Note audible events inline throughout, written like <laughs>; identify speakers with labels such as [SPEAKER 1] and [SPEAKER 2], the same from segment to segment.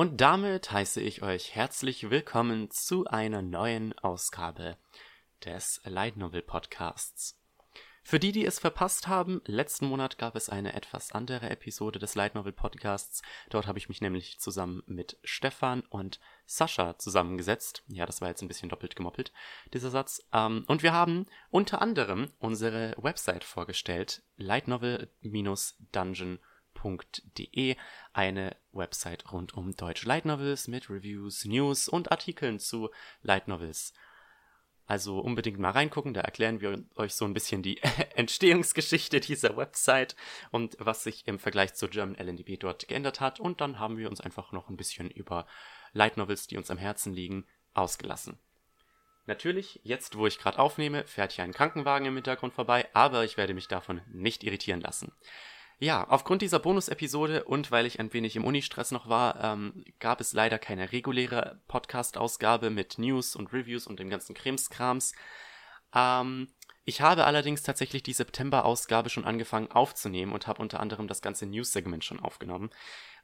[SPEAKER 1] Und damit heiße ich euch herzlich willkommen zu einer neuen Ausgabe des Light Novel Podcasts. Für die, die es verpasst haben, letzten Monat gab es eine etwas andere Episode des Light Novel Podcasts. Dort habe ich mich nämlich zusammen mit Stefan und Sascha zusammengesetzt. Ja, das war jetzt ein bisschen doppelt gemoppelt, dieser Satz. Ähm, und wir haben unter anderem unsere Website vorgestellt, lightnovel-dungeon.de, eine Website rund um deutsche Light Novels mit Reviews, News und Artikeln zu Light Novels. Also unbedingt mal reingucken, da erklären wir euch so ein bisschen die <laughs> Entstehungsgeschichte dieser Website und was sich im Vergleich zu German LNDB dort geändert hat. Und dann haben wir uns einfach noch ein bisschen über Light Novels, die uns am Herzen liegen, ausgelassen. Natürlich, jetzt wo ich gerade aufnehme, fährt hier ein Krankenwagen im Hintergrund vorbei, aber ich werde mich davon nicht irritieren lassen. Ja, aufgrund dieser Bonus-Episode und weil ich ein wenig im Unistress noch war, ähm, gab es leider keine reguläre Podcast-Ausgabe mit News und Reviews und dem ganzen Krimskrams. Ähm, ich habe allerdings tatsächlich die September-Ausgabe schon angefangen aufzunehmen und habe unter anderem das ganze News-Segment schon aufgenommen.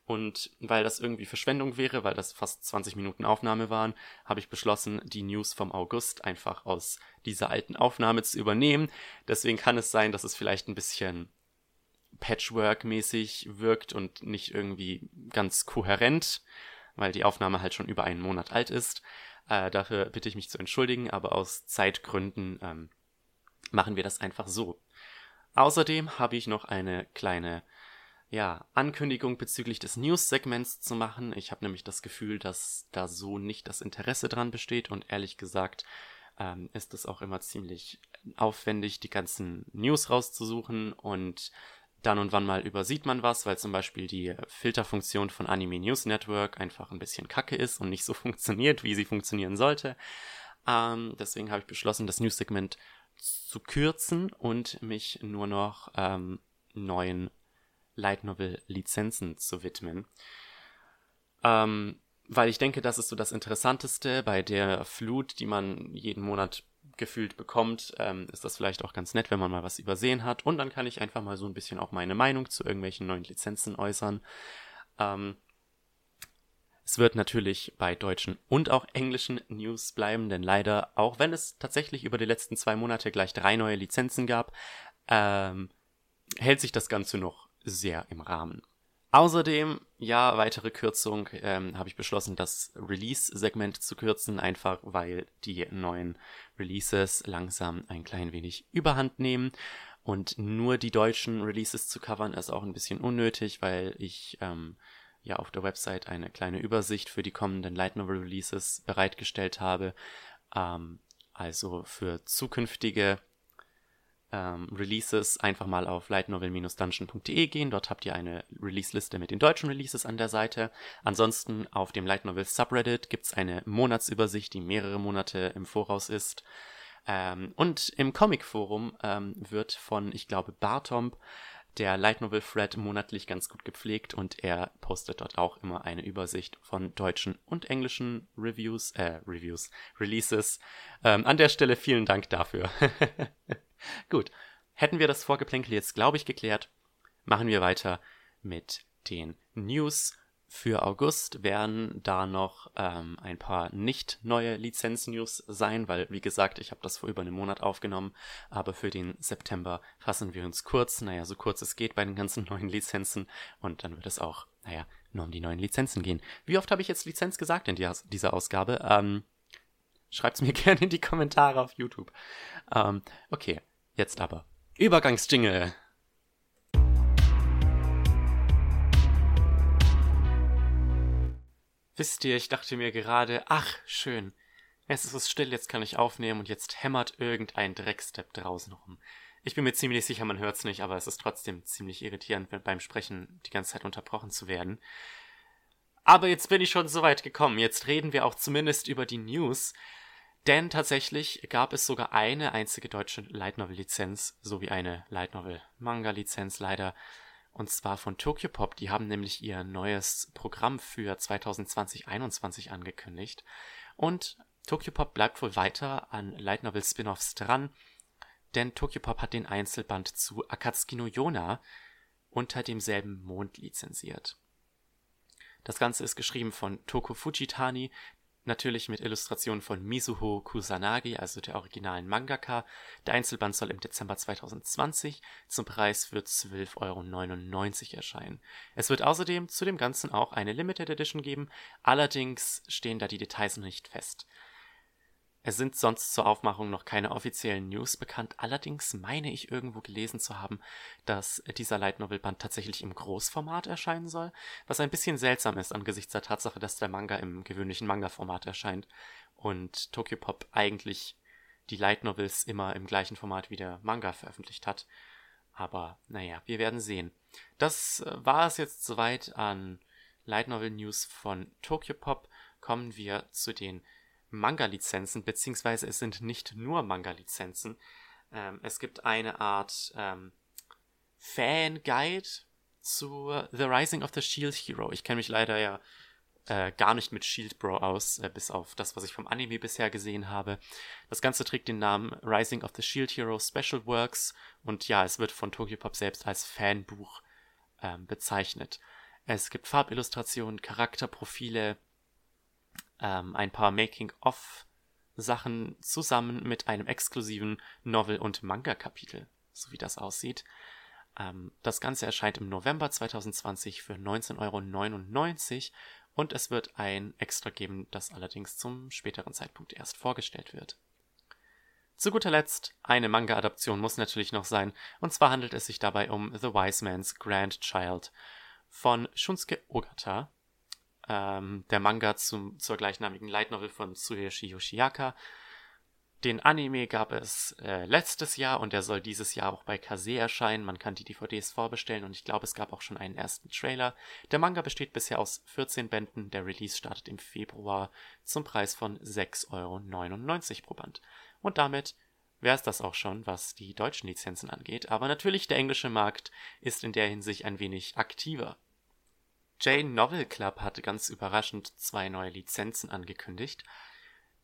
[SPEAKER 1] Und weil das irgendwie Verschwendung wäre, weil das fast 20 Minuten Aufnahme waren, habe ich beschlossen, die News vom August einfach aus dieser alten Aufnahme zu übernehmen. Deswegen kann es sein, dass es vielleicht ein bisschen Patchwork-mäßig wirkt und nicht irgendwie ganz kohärent, weil die Aufnahme halt schon über einen Monat alt ist. Äh, dafür bitte ich mich zu entschuldigen, aber aus Zeitgründen ähm, machen wir das einfach so. Außerdem habe ich noch eine kleine ja, Ankündigung bezüglich des News-Segments zu machen. Ich habe nämlich das Gefühl, dass da so nicht das Interesse dran besteht und ehrlich gesagt ähm, ist es auch immer ziemlich aufwendig, die ganzen News rauszusuchen und dann und wann mal übersieht man was, weil zum Beispiel die Filterfunktion von Anime News Network einfach ein bisschen kacke ist und nicht so <laughs> funktioniert, wie sie funktionieren sollte. Ähm, deswegen habe ich beschlossen, das News-Segment zu kürzen und mich nur noch ähm, neuen Light Novel-Lizenzen zu widmen. Ähm, weil ich denke, das ist so das Interessanteste bei der Flut, die man jeden Monat gefühlt bekommt, ähm, ist das vielleicht auch ganz nett, wenn man mal was übersehen hat. Und dann kann ich einfach mal so ein bisschen auch meine Meinung zu irgendwelchen neuen Lizenzen äußern. Ähm, es wird natürlich bei deutschen und auch englischen News bleiben, denn leider, auch wenn es tatsächlich über die letzten zwei Monate gleich drei neue Lizenzen gab, ähm, hält sich das Ganze noch sehr im Rahmen. Außerdem, ja, weitere Kürzung, ähm, habe ich beschlossen, das Release-Segment zu kürzen, einfach weil die neuen Releases langsam ein klein wenig überhand nehmen. Und nur die deutschen Releases zu covern ist auch ein bisschen unnötig, weil ich ähm, ja auf der Website eine kleine Übersicht für die kommenden Light Novel Releases bereitgestellt habe. Ähm, also für zukünftige ähm, Releases einfach mal auf lightnovel-dungeon.de gehen. Dort habt ihr eine Release-Liste mit den deutschen Releases an der Seite. Ansonsten auf dem Light Novel Subreddit gibt's eine Monatsübersicht, die mehrere Monate im Voraus ist. Ähm, und im Comic-Forum ähm, wird von, ich glaube, Bartomp der Light Novel Thread monatlich ganz gut gepflegt und er postet dort auch immer eine Übersicht von deutschen und englischen Reviews, äh, Reviews, Releases. Ähm, an der Stelle vielen Dank dafür. <laughs> Gut, hätten wir das Vorgeplänkel jetzt, glaube ich, geklärt, machen wir weiter mit den News. Für August werden da noch ähm, ein paar nicht neue Lizenz-News sein, weil, wie gesagt, ich habe das vor über einem Monat aufgenommen, aber für den September fassen wir uns kurz, naja, so kurz es geht bei den ganzen <laughs> neuen Lizenzen und dann wird es auch, naja, nur um die neuen Lizenzen gehen. Wie oft habe ich jetzt Lizenz gesagt in dieser Ausgabe? Ähm, Schreibt es mir <laughs> gerne in die Kommentare auf YouTube. Ähm, okay, jetzt aber. Übergangsjingle. Wisst ihr, ich dachte mir gerade, ach, schön. Es ist es still, jetzt kann ich aufnehmen und jetzt hämmert irgendein Dreckstep draußen rum. Ich bin mir ziemlich sicher, man hört's nicht, aber es ist trotzdem ziemlich irritierend, beim Sprechen die ganze Zeit unterbrochen zu werden. Aber jetzt bin ich schon so weit gekommen. Jetzt reden wir auch zumindest über die News. Denn tatsächlich gab es sogar eine einzige deutsche Light Novel Lizenz sowie eine Light Novel Manga Lizenz leider. Und zwar von Tokyo Pop. Die haben nämlich ihr neues Programm für 2020-21 angekündigt. Und Tokyo Pop bleibt wohl weiter an Light Novel Spin-offs dran. Denn Tokyo Pop hat den Einzelband zu Akatsuki no Yona unter demselben Mond lizenziert. Das Ganze ist geschrieben von Toko Fujitani, natürlich mit Illustrationen von Mizuho Kusanagi, also der originalen Mangaka. Der Einzelband soll im Dezember 2020 zum Preis für 12,99 Euro erscheinen. Es wird außerdem zu dem Ganzen auch eine Limited Edition geben, allerdings stehen da die Details noch nicht fest. Es sind sonst zur Aufmachung noch keine offiziellen News bekannt, allerdings meine ich irgendwo gelesen zu haben, dass dieser Light Novel Band tatsächlich im Großformat erscheinen soll, was ein bisschen seltsam ist angesichts der Tatsache, dass der Manga im gewöhnlichen Manga-Format erscheint und Tokyo Pop eigentlich die Light Novels immer im gleichen Format wie der Manga veröffentlicht hat. Aber naja, wir werden sehen. Das äh, war es jetzt soweit an Light Novel News von Tokyo Pop. Kommen wir zu den Manga-Lizenzen, beziehungsweise es sind nicht nur Manga-Lizenzen. Ähm, es gibt eine Art ähm, Fan-Guide zu The Rising of the Shield Hero. Ich kenne mich leider ja äh, gar nicht mit Shield Bro aus, äh, bis auf das, was ich vom Anime bisher gesehen habe. Das Ganze trägt den Namen Rising of the Shield Hero Special Works und ja, es wird von Tokyopop selbst als Fanbuch ähm, bezeichnet. Es gibt Farbillustrationen, Charakterprofile, ähm, ein paar Making-of-Sachen zusammen mit einem exklusiven Novel- und Manga-Kapitel, so wie das aussieht. Ähm, das Ganze erscheint im November 2020 für 19,99 Euro und es wird ein Extra geben, das allerdings zum späteren Zeitpunkt erst vorgestellt wird. Zu guter Letzt, eine Manga-Adaption muss natürlich noch sein, und zwar handelt es sich dabei um The Wise Man's Grandchild von Shunsuke Ogata, ähm, der Manga zum, zur gleichnamigen Light Novel von Tsuyoshi Yoshiaka. Den Anime gab es äh, letztes Jahr und der soll dieses Jahr auch bei Kase erscheinen. Man kann die DVDs vorbestellen und ich glaube, es gab auch schon einen ersten Trailer. Der Manga besteht bisher aus 14 Bänden. Der Release startet im Februar zum Preis von 6,99 Euro pro Band. Und damit wäre es das auch schon, was die deutschen Lizenzen angeht. Aber natürlich, der englische Markt ist in der Hinsicht ein wenig aktiver. Jane Novel Club hatte ganz überraschend zwei neue Lizenzen angekündigt.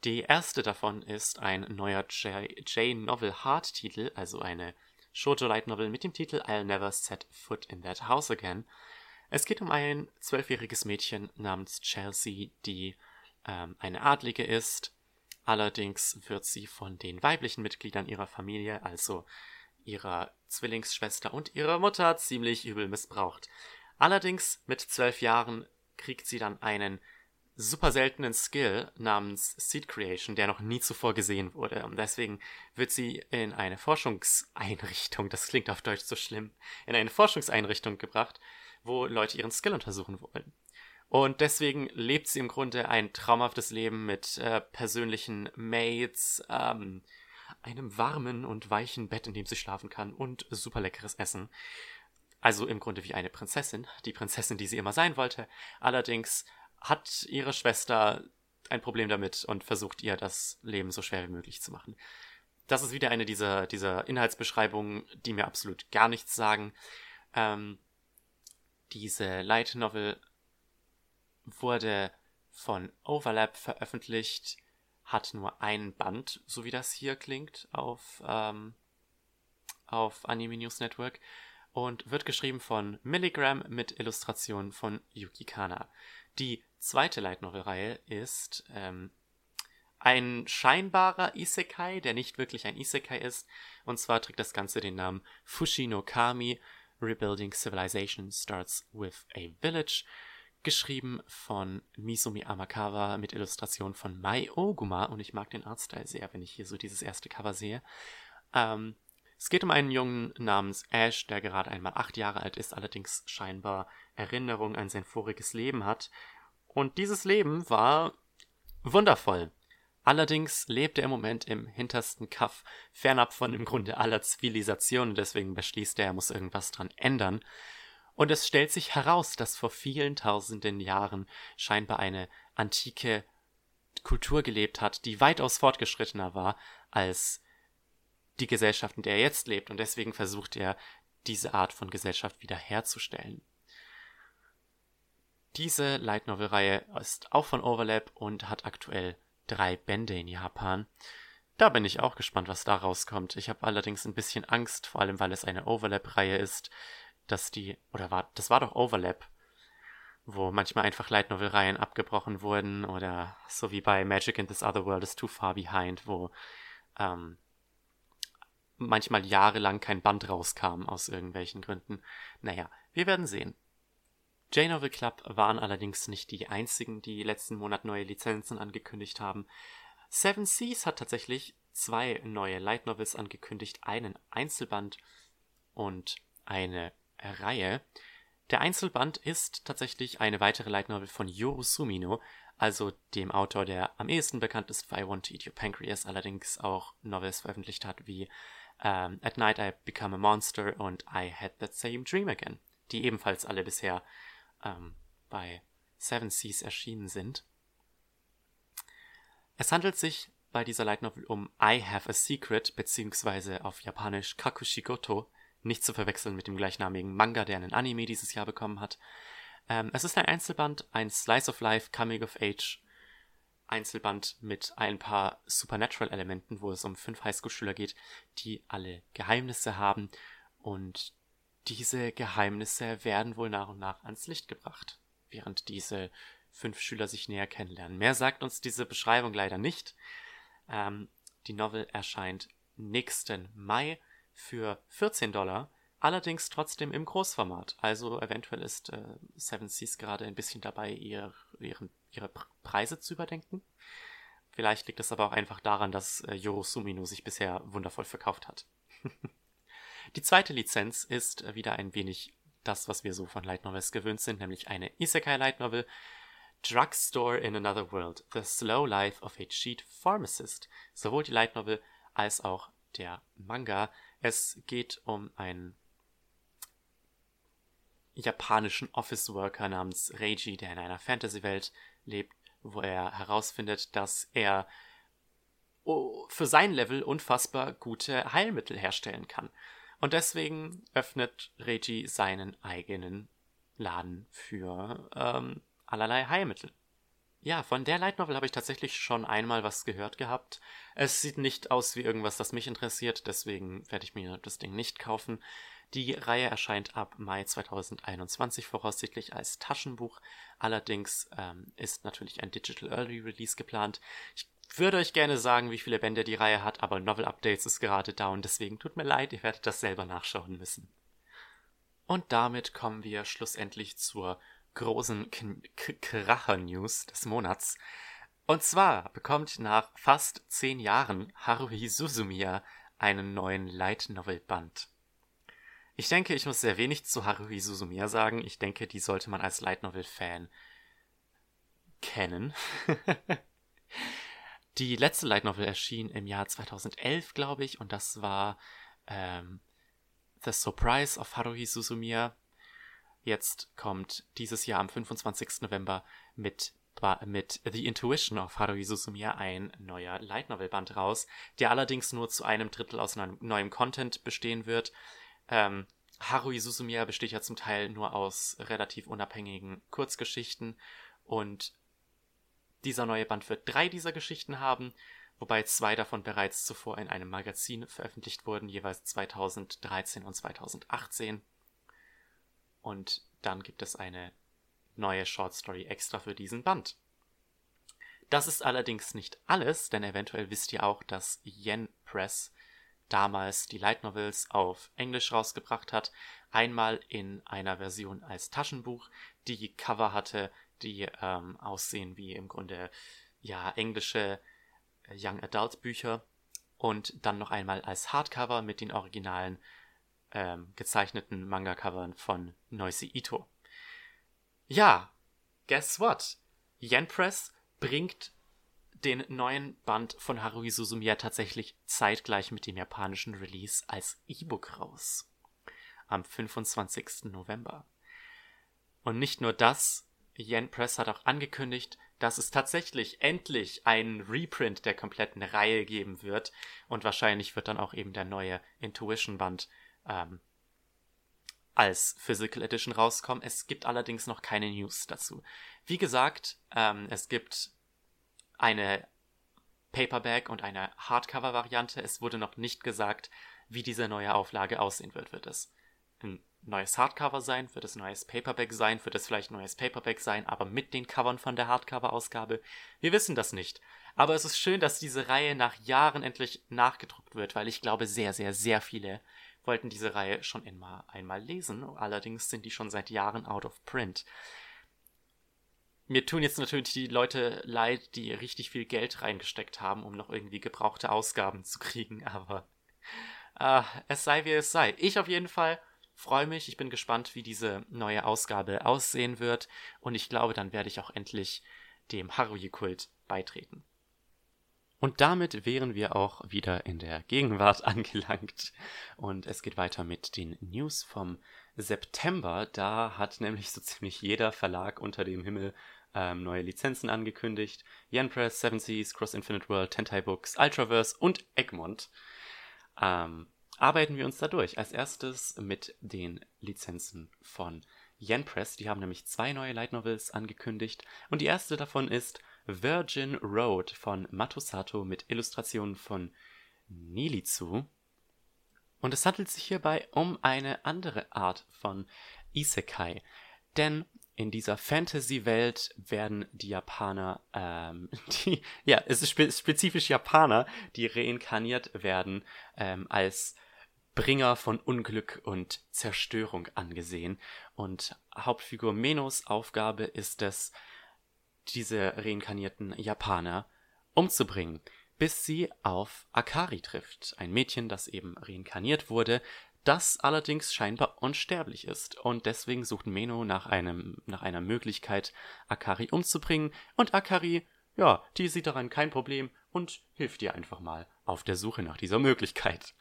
[SPEAKER 1] Die erste davon ist ein neuer Jane Novel Hard Titel, also eine Shoujo Light Novel mit dem Titel I'll Never Set Foot in That House Again. Es geht um ein zwölfjähriges Mädchen namens Chelsea, die ähm, eine Adlige ist. Allerdings wird sie von den weiblichen Mitgliedern ihrer Familie, also ihrer Zwillingsschwester und ihrer Mutter, ziemlich übel missbraucht. Allerdings mit zwölf Jahren kriegt sie dann einen super seltenen Skill namens Seed Creation, der noch nie zuvor gesehen wurde. Und deswegen wird sie in eine Forschungseinrichtung, das klingt auf Deutsch so schlimm, in eine Forschungseinrichtung gebracht, wo Leute ihren Skill untersuchen wollen. Und deswegen lebt sie im Grunde ein traumhaftes Leben mit äh, persönlichen Mates, ähm, einem warmen und weichen Bett, in dem sie schlafen kann und super leckeres Essen. Also im Grunde wie eine Prinzessin, die Prinzessin, die sie immer sein wollte. Allerdings hat ihre Schwester ein Problem damit und versucht ihr das Leben so schwer wie möglich zu machen. Das ist wieder eine dieser, dieser Inhaltsbeschreibungen, die mir absolut gar nichts sagen. Ähm, diese Light Novel wurde von Overlap veröffentlicht, hat nur ein Band, so wie das hier klingt, auf, ähm, auf Anime News Network und wird geschrieben von Milligram mit Illustrationen von Yuki Kana. Die zweite Light Novel Reihe ist ähm, ein scheinbarer Isekai, der nicht wirklich ein Isekai ist. Und zwar trägt das Ganze den Namen Fushi no Kami. Rebuilding Civilization starts with a village. Geschrieben von Misumi Amakawa mit Illustrationen von Mai Oguma. Und ich mag den Artstyle sehr, wenn ich hier so dieses erste Cover sehe. Ähm, es geht um einen Jungen namens Ash, der gerade einmal acht Jahre alt ist, allerdings scheinbar Erinnerung an sein voriges Leben hat. Und dieses Leben war wundervoll. Allerdings lebt er im Moment im hintersten Kaff, fernab von im Grunde aller Zivilisation, deswegen beschließt er, er muss irgendwas dran ändern. Und es stellt sich heraus, dass vor vielen tausenden Jahren scheinbar eine antike Kultur gelebt hat, die weitaus fortgeschrittener war als die Gesellschaft, in der er jetzt lebt, und deswegen versucht er, diese Art von Gesellschaft wiederherzustellen. Diese Light Novel Reihe ist auch von Overlap und hat aktuell drei Bände in Japan. Da bin ich auch gespannt, was da rauskommt. Ich habe allerdings ein bisschen Angst, vor allem weil es eine Overlap Reihe ist, dass die oder war das war doch Overlap. wo manchmal einfach Light Novel Reihen abgebrochen wurden oder so wie bei Magic in This Other World is Too Far Behind, wo ähm, manchmal jahrelang kein Band rauskam aus irgendwelchen Gründen. Naja, wir werden sehen. J-Novel Club waren allerdings nicht die einzigen, die letzten Monat neue Lizenzen angekündigt haben. Seven Seas hat tatsächlich zwei neue Light Novels angekündigt, einen Einzelband und eine Reihe. Der Einzelband ist tatsächlich eine weitere Light Novel von Yoru Sumino, also dem Autor, der am ehesten bekannt ist für I Want to Eat Your Pancreas, allerdings auch Novels veröffentlicht hat wie um, At Night I Become a Monster und I Had That Same Dream Again, die ebenfalls alle bisher ähm, bei Seven Seas erschienen sind. Es handelt sich bei dieser Light Novel um I Have a Secret, beziehungsweise auf Japanisch Kakushigoto, nicht zu verwechseln mit dem gleichnamigen Manga, der einen Anime dieses Jahr bekommen hat. Ähm, es ist ein Einzelband, ein Slice of Life, Coming of Age Einzelband mit ein paar Supernatural-Elementen, wo es um fünf Highschool-Schüler geht, die alle Geheimnisse haben und diese Geheimnisse werden wohl nach und nach ans Licht gebracht, während diese fünf Schüler sich näher kennenlernen. Mehr sagt uns diese Beschreibung leider nicht. Ähm, die Novel erscheint nächsten Mai für 14 Dollar, allerdings trotzdem im Großformat. Also eventuell ist äh, Seven Seas gerade ein bisschen dabei, ihr, ihren, ihre Preise zu überdenken. Vielleicht liegt es aber auch einfach daran, dass äh, Yoro Sumino sich bisher wundervoll verkauft hat. <laughs> Die zweite Lizenz ist äh, wieder ein wenig das, was wir so von Light Novels gewöhnt sind, nämlich eine Isekai Light Novel. Drugstore in Another World, The Slow Life of a Cheat Pharmacist. Sowohl die Light Novel als auch der Manga. Es geht um einen japanischen Office Worker namens Reiji, der in einer Fantasy-Welt lebt, wo er herausfindet, dass er oh, für sein Level unfassbar gute Heilmittel herstellen kann. Und deswegen öffnet Reiji seinen eigenen Laden für ähm, allerlei Heilmittel. Ja, von der Light Novel habe ich tatsächlich schon einmal was gehört gehabt. Es sieht nicht aus wie irgendwas, das mich interessiert, deswegen werde ich mir das Ding nicht kaufen. Die Reihe erscheint ab Mai 2021 voraussichtlich als Taschenbuch. Allerdings ähm, ist natürlich ein Digital Early Release geplant. Ich würde euch gerne sagen, wie viele Bände die Reihe hat, aber Novel Updates ist gerade down, deswegen tut mir leid, ihr werdet das selber nachschauen müssen. Und damit kommen wir schlussendlich zur großen Kracher-News des Monats. Und zwar bekommt nach fast zehn Jahren Haruhi Suzumiya einen neuen Light Novel Band. Ich denke, ich muss sehr wenig zu Haruhi Suzumiya sagen. Ich denke, die sollte man als Light Novel Fan kennen. <laughs> Die letzte Light Novel erschien im Jahr 2011, glaube ich, und das war ähm, The Surprise of Haruhi Suzumiya. Jetzt kommt dieses Jahr am 25. November mit, mit The Intuition of Haruhi Suzumiya ein neuer Light Novel Band raus, der allerdings nur zu einem Drittel aus neuem Content bestehen wird. Ähm, Haruhi Suzumiya besteht ja zum Teil nur aus relativ unabhängigen Kurzgeschichten und dieser neue Band wird drei dieser Geschichten haben, wobei zwei davon bereits zuvor in einem Magazin veröffentlicht wurden, jeweils 2013 und 2018. Und dann gibt es eine neue Short Story extra für diesen Band. Das ist allerdings nicht alles, denn eventuell wisst ihr auch, dass Yen Press damals die Light Novels auf Englisch rausgebracht hat. Einmal in einer Version als Taschenbuch, die Cover hatte, die ähm, aussehen wie im Grunde ja englische äh, Young Adult Bücher und dann noch einmal als Hardcover mit den originalen ähm, gezeichneten Manga-Covern von Noisy Ito. Ja, guess what? Yen Press bringt den neuen Band von Haruhi Suzumiya tatsächlich zeitgleich mit dem japanischen Release als E-Book raus. Am 25. November. Und nicht nur das, Yen Press hat auch angekündigt, dass es tatsächlich endlich einen Reprint der kompletten Reihe geben wird. Und wahrscheinlich wird dann auch eben der neue Intuition-Band ähm, als Physical Edition rauskommen. Es gibt allerdings noch keine News dazu. Wie gesagt, ähm, es gibt eine Paperback und eine Hardcover-Variante. Es wurde noch nicht gesagt, wie diese neue Auflage aussehen wird. Wird es ein neues Hardcover sein? Wird es neues Paperback sein? Wird es vielleicht neues Paperback sein, aber mit den Covern von der Hardcover-Ausgabe? Wir wissen das nicht. Aber es ist schön, dass diese Reihe nach Jahren endlich nachgedruckt wird, weil ich glaube, sehr, sehr, sehr viele wollten diese Reihe schon einmal, einmal lesen. Allerdings sind die schon seit Jahren out of print. Mir tun jetzt natürlich die Leute leid, die richtig viel Geld reingesteckt haben, um noch irgendwie gebrauchte Ausgaben zu kriegen, <laughs> aber äh, es sei wie es sei. Ich auf jeden Fall freue mich. Ich bin gespannt, wie diese neue Ausgabe aussehen wird. Und ich glaube, dann werde ich auch endlich dem Haruhi-Kult beitreten. Und damit wären wir auch wieder in der Gegenwart <laughs> angelangt. Und es geht weiter mit den News vom September. Da hat nämlich so ziemlich jeder Verlag unter dem Himmel ähm, neue Lizenzen angekündigt. Yen Press, Seven Seas, Cross Infinite World, Tentai Books, Ultraverse und Egmont. Ähm, arbeiten wir uns da durch. Als erstes mit den Lizenzen von Yen Press. Die haben nämlich zwei neue Light Novels angekündigt. Und die erste davon ist Virgin Road von Matosato mit Illustrationen von Nilizu. Und es handelt sich hierbei um eine andere Art von Isekai. Denn in dieser Fantasy-Welt werden die Japaner, ähm, <laughs> die, ja, es ist spe spezifisch Japaner, die reinkarniert werden, ähm, als Bringer von Unglück und Zerstörung angesehen. Und Hauptfigur Menos Aufgabe ist es, diese reinkarnierten Japaner umzubringen, bis sie auf Akari trifft, ein Mädchen, das eben reinkarniert wurde, das allerdings scheinbar unsterblich ist und deswegen sucht Meno nach einem nach einer Möglichkeit Akari umzubringen und Akari, ja, die sieht daran kein Problem und hilft ihr einfach mal auf der Suche nach dieser Möglichkeit.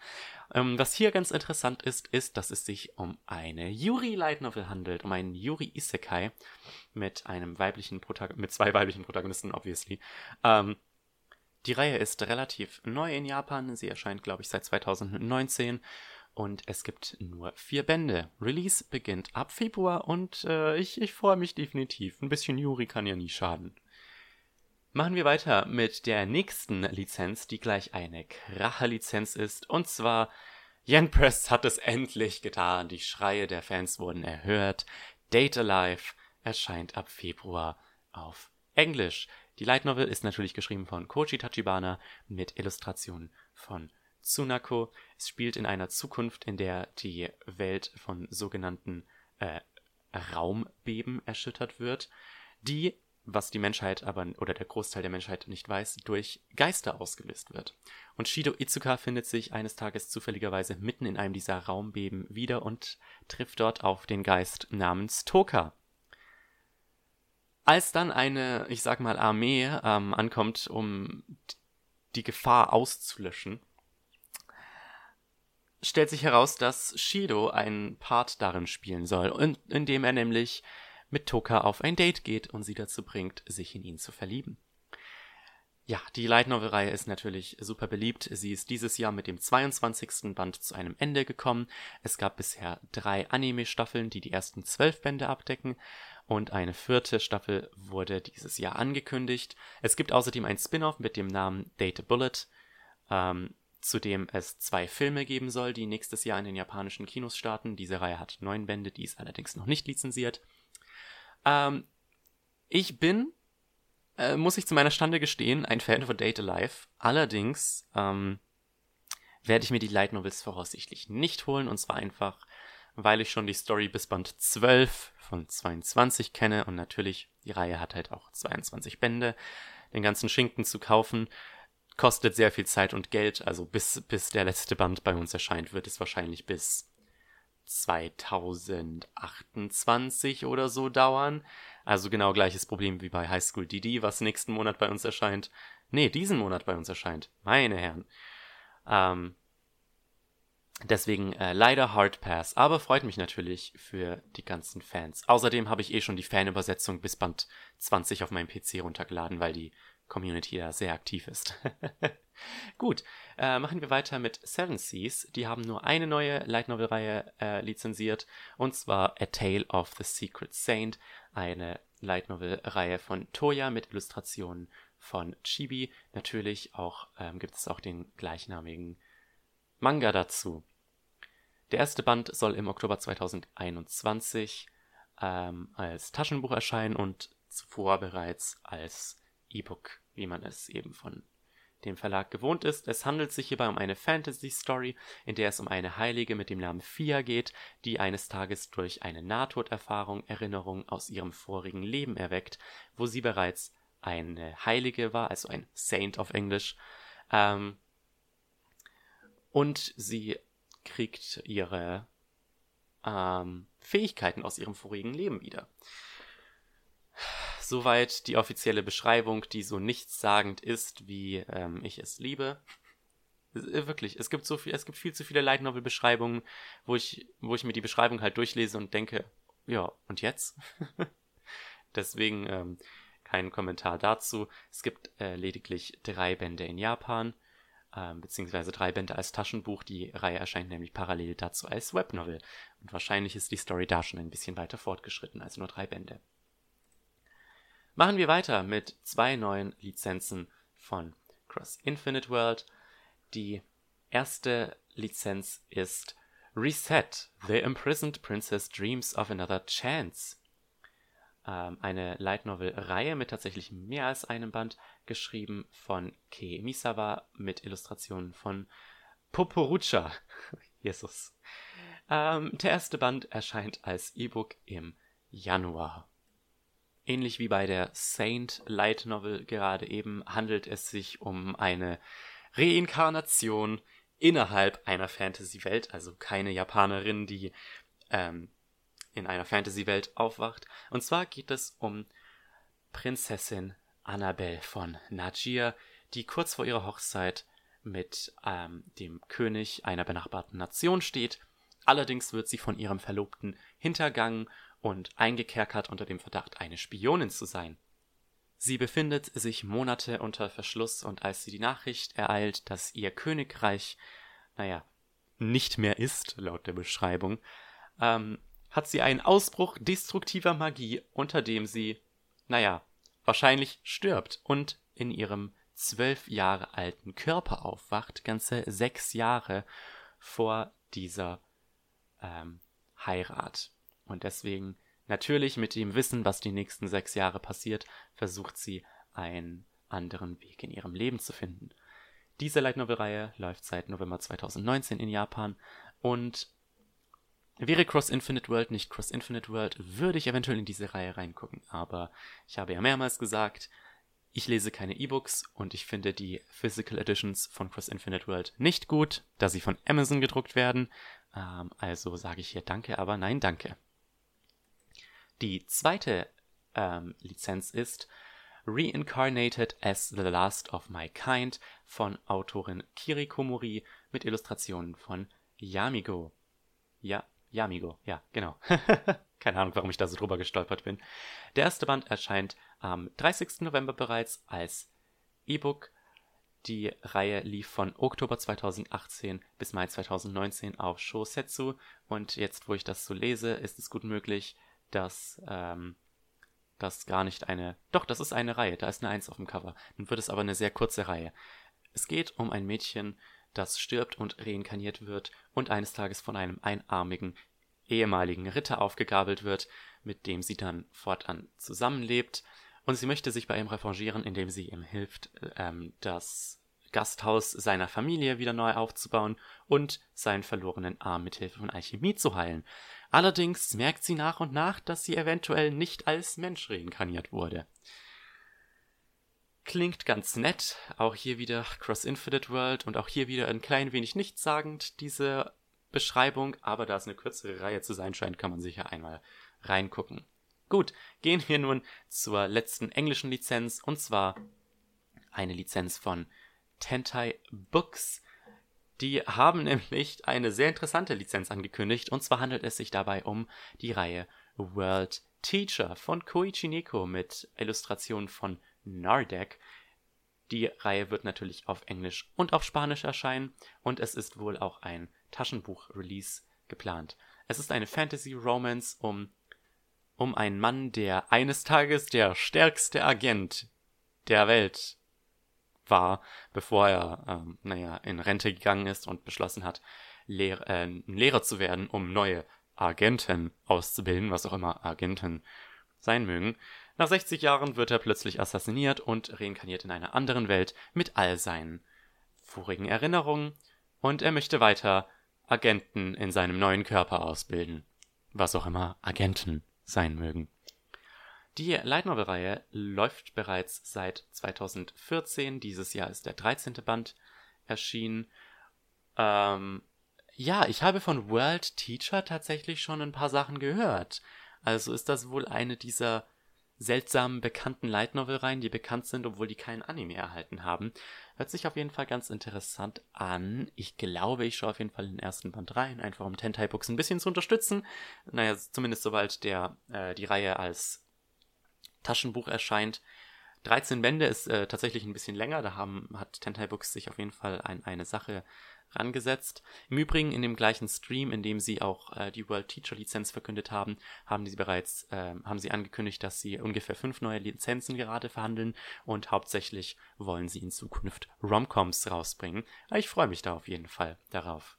[SPEAKER 1] Ähm, was hier ganz interessant ist, ist, dass es sich um eine Yuri Light Novel handelt, um einen Yuri Isekai mit einem weiblichen Protag mit zwei weiblichen Protagonisten, obviously. Ähm, die Reihe ist relativ neu in Japan. Sie erscheint, glaube ich, seit 2019 und es gibt nur vier Bände. Release beginnt ab Februar und äh, ich, ich freue mich definitiv. Ein bisschen Yuri kann ja nie schaden. Machen wir weiter mit der nächsten Lizenz, die gleich eine Kracher-Lizenz ist. Und zwar, Yen Press hat es endlich getan. Die Schreie der Fans wurden erhört. Date Alive erscheint ab Februar auf Englisch. Die Light Novel ist natürlich geschrieben von Koji Tachibana mit Illustrationen von Tsunako. Es spielt in einer Zukunft, in der die Welt von sogenannten äh, Raumbeben erschüttert wird, die was die Menschheit aber oder der Großteil der Menschheit nicht weiß, durch Geister ausgelöst wird. Und Shido Itsuka findet sich eines Tages zufälligerweise mitten in einem dieser Raumbeben wieder und trifft dort auf den Geist namens Toka. Als dann eine, ich sag mal, Armee ähm, ankommt, um die Gefahr auszulöschen, stellt sich heraus, dass Shido einen Part darin spielen soll, indem er nämlich mit Toka auf ein Date geht und sie dazu bringt, sich in ihn zu verlieben. Ja, die Light Novel Reihe ist natürlich super beliebt. Sie ist dieses Jahr mit dem 22. Band zu einem Ende gekommen. Es gab bisher drei Anime-Staffeln, die die ersten zwölf Bände abdecken und eine vierte Staffel wurde dieses Jahr angekündigt. Es gibt außerdem ein Spin-off mit dem Namen Date Bullet, ähm, zu dem es zwei Filme geben soll, die nächstes Jahr in den japanischen Kinos starten. Diese Reihe hat neun Bände, die ist allerdings noch nicht lizenziert. Ähm, ich bin, äh, muss ich zu meiner Stande gestehen, ein Fan von Date Alive. Allerdings ähm, werde ich mir die Light Novels voraussichtlich nicht holen. Und zwar einfach, weil ich schon die Story bis Band 12 von 22 kenne. Und natürlich, die Reihe hat halt auch 22 Bände. Den ganzen Schinken zu kaufen kostet sehr viel Zeit und Geld. Also bis, bis der letzte Band bei uns erscheint, wird es wahrscheinlich bis 2028 oder so dauern. Also genau gleiches Problem wie bei High School DD, was nächsten Monat bei uns erscheint. Nee, diesen Monat bei uns erscheint. Meine Herren. Ähm, deswegen äh, leider Hard Pass, aber freut mich natürlich für die ganzen Fans. Außerdem habe ich eh schon die Fanübersetzung bis Band 20 auf meinem PC runtergeladen, weil die Community da sehr aktiv ist. <laughs> Gut, äh, machen wir weiter mit Seven Seas. Die haben nur eine neue Light Novel Reihe äh, lizenziert und zwar A Tale of the Secret Saint, eine Light Novel Reihe von Toya mit Illustrationen von Chibi. Natürlich auch ähm, gibt es auch den gleichnamigen Manga dazu. Der erste Band soll im Oktober 2021 ähm, als Taschenbuch erscheinen und zuvor bereits als E-Book, wie man es eben von dem Verlag gewohnt ist. Es handelt sich hierbei um eine Fantasy-Story, in der es um eine Heilige mit dem Namen Fia geht, die eines Tages durch eine Nahtoderfahrung Erinnerungen aus ihrem vorigen Leben erweckt, wo sie bereits eine Heilige war, also ein Saint auf Englisch. Ähm, und sie kriegt ihre ähm, Fähigkeiten aus ihrem vorigen Leben wieder. Soweit die offizielle Beschreibung, die so nichtssagend ist, wie ähm, ich es liebe. Äh, wirklich, es gibt so viel, es gibt viel zu viele Light Novel Beschreibungen, wo ich, wo ich mir die Beschreibung halt durchlese und denke, ja, und jetzt? <laughs> Deswegen ähm, kein Kommentar dazu. Es gibt äh, lediglich drei Bände in Japan ähm, beziehungsweise drei Bände als Taschenbuch. Die Reihe erscheint nämlich parallel dazu als Webnovel. Und wahrscheinlich ist die Story da schon ein bisschen weiter fortgeschritten als nur drei Bände. Machen wir weiter mit zwei neuen Lizenzen von Cross Infinite World. Die erste Lizenz ist Reset, The Imprisoned Princess Dreams of Another Chance ähm, eine Light Novel-Reihe mit tatsächlich mehr als einem Band, geschrieben von Kei Misawa mit Illustrationen von Poporucha. <laughs> Jesus. Ähm, der erste Band erscheint als E-Book im Januar. Ähnlich wie bei der Saint Light Novel gerade eben handelt es sich um eine Reinkarnation innerhalb einer Fantasy-Welt, also keine Japanerin, die ähm, in einer Fantasy-Welt aufwacht. Und zwar geht es um Prinzessin Annabelle von Najir, die kurz vor ihrer Hochzeit mit ähm, dem König einer benachbarten Nation steht. Allerdings wird sie von ihrem Verlobten hintergangen und eingekerkert unter dem Verdacht, eine Spionin zu sein. Sie befindet sich Monate unter Verschluss und als sie die Nachricht ereilt, dass ihr Königreich, naja, nicht mehr ist, laut der Beschreibung, ähm, hat sie einen Ausbruch destruktiver Magie, unter dem sie, naja, wahrscheinlich stirbt und in ihrem zwölf Jahre alten Körper aufwacht, ganze sechs Jahre vor dieser ähm, Heirat. Und deswegen, natürlich mit dem Wissen, was die nächsten sechs Jahre passiert, versucht sie einen anderen Weg in ihrem Leben zu finden. Diese Light Novel Reihe läuft seit November 2019 in Japan und Wäre Cross Infinite World nicht Cross Infinite World, würde ich eventuell in diese Reihe reingucken. Aber ich habe ja mehrmals gesagt, ich lese keine E-Books und ich finde die Physical Editions von Cross Infinite World nicht gut, da sie von Amazon gedruckt werden. Ähm, also sage ich hier Danke, aber nein, danke. Die zweite ähm, Lizenz ist Reincarnated as the Last of My Kind von Autorin Kiriko Mori mit Illustrationen von Yamigo. Ja, ja, Amigo, ja, genau. <laughs> Keine Ahnung, warum ich da so drüber gestolpert bin. Der erste Band erscheint am 30. November bereits als E-Book. Die Reihe lief von Oktober 2018 bis Mai 2019 auf Shosetsu und jetzt, wo ich das so lese, ist es gut möglich, dass ähm, das gar nicht eine. Doch, das ist eine Reihe, da ist eine Eins auf dem Cover. Dann wird es aber eine sehr kurze Reihe. Es geht um ein Mädchen, das stirbt und reinkarniert wird und eines Tages von einem einarmigen ehemaligen Ritter aufgegabelt wird, mit dem sie dann fortan zusammenlebt. Und sie möchte sich bei ihm revanchieren, indem sie ihm hilft, ähm, das Gasthaus seiner Familie wieder neu aufzubauen und seinen verlorenen Arm mit Hilfe von Alchemie zu heilen. Allerdings merkt sie nach und nach, dass sie eventuell nicht als Mensch reinkarniert wurde. Klingt ganz nett. Auch hier wieder Cross Infinite World und auch hier wieder ein klein wenig nichtssagend, diese Beschreibung. Aber da es eine kürzere Reihe zu sein scheint, kann man sicher einmal reingucken. Gut, gehen wir nun zur letzten englischen Lizenz und zwar eine Lizenz von Tentai Books. Die haben <laughs> nämlich eine sehr interessante Lizenz angekündigt und zwar handelt es sich dabei um die Reihe World Teacher von Koichi Neko mit Illustrationen von Nardek. Die Reihe wird natürlich auf Englisch und auf Spanisch erscheinen und es ist wohl auch ein Taschenbuch-Release geplant. Es ist eine Fantasy-Romance um, um einen Mann, der eines Tages der stärkste Agent der Welt war, bevor er, ähm, naja, in Rente gegangen ist und beschlossen hat, Lehr äh, Lehrer zu werden, um neue Agenten auszubilden, was auch immer Agenten sein mögen. Nach 60 Jahren wird er plötzlich assassiniert und reinkarniert in einer anderen Welt mit all seinen vorigen Erinnerungen und er möchte weiter Agenten in seinem neuen Körper ausbilden. Was auch immer Agenten sein mögen. Die Light Novel Reihe läuft bereits seit 2014. Dieses Jahr ist der 13. Band erschienen. Ähm, ja, ich habe von World Teacher tatsächlich schon ein paar Sachen gehört. Also ist das wohl eine dieser seltsamen bekannten Light Novel Reihen, die bekannt sind, obwohl die keinen Anime erhalten haben. Hört sich auf jeden Fall ganz interessant an. Ich glaube, ich schaue auf jeden Fall den ersten Band rein, einfach um Tentai Books ein bisschen zu unterstützen. Naja, zumindest sobald der, äh, die Reihe als Taschenbuch erscheint. 13 Bände ist äh, tatsächlich ein bisschen länger, da haben, hat Tentai Books sich auf jeden Fall ein, eine Sache rangesetzt. Im Übrigen in dem gleichen Stream, in dem sie auch äh, die World Teacher Lizenz verkündet haben, haben sie bereits äh, haben sie angekündigt, dass sie ungefähr fünf neue Lizenzen gerade verhandeln und hauptsächlich wollen sie in Zukunft Romcoms rausbringen. Ich freue mich da auf jeden Fall darauf.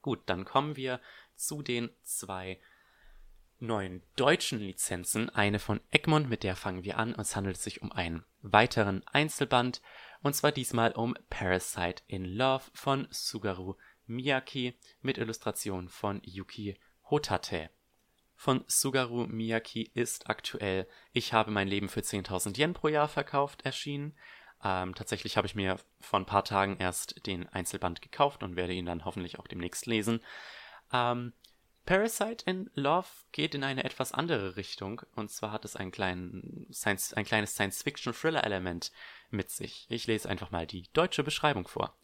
[SPEAKER 1] Gut, dann kommen wir zu den zwei neuen deutschen Lizenzen. Eine von Egmont, mit der fangen wir an. Es handelt sich um einen weiteren Einzelband und zwar diesmal um Parasite in Love von Sugaru Miyake mit Illustration von Yuki Hotate. Von Sugaru Miyake ist aktuell Ich habe mein Leben für 10.000 Yen pro Jahr verkauft erschienen. Ähm, tatsächlich habe ich mir vor ein paar Tagen erst den Einzelband gekauft und werde ihn dann hoffentlich auch demnächst lesen. Ähm, Parasite in Love geht in eine etwas andere Richtung. Und zwar hat es einen kleinen Science, ein kleines Science-Fiction-Thriller-Element mit sich. Ich lese einfach mal die deutsche Beschreibung vor.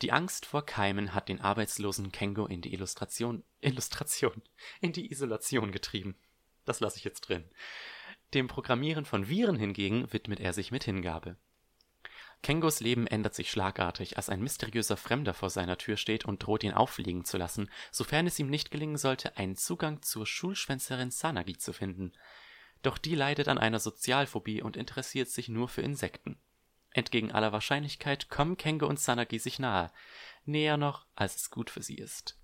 [SPEAKER 1] Die Angst vor Keimen hat den arbeitslosen Kengo in die Illustration, Illustration, in die Isolation getrieben. Das lasse ich jetzt drin. Dem Programmieren von Viren hingegen widmet er sich mit Hingabe. Kengos Leben ändert sich schlagartig, als ein mysteriöser Fremder vor seiner Tür steht und droht, ihn auffliegen zu lassen, sofern es ihm nicht gelingen sollte, einen Zugang zur Schulschwänzerin Sanagi zu finden. Doch die leidet an einer Sozialphobie und interessiert sich nur für Insekten. Entgegen aller Wahrscheinlichkeit kommen Kengo und Sanagi sich nahe, näher noch, als es gut für sie ist.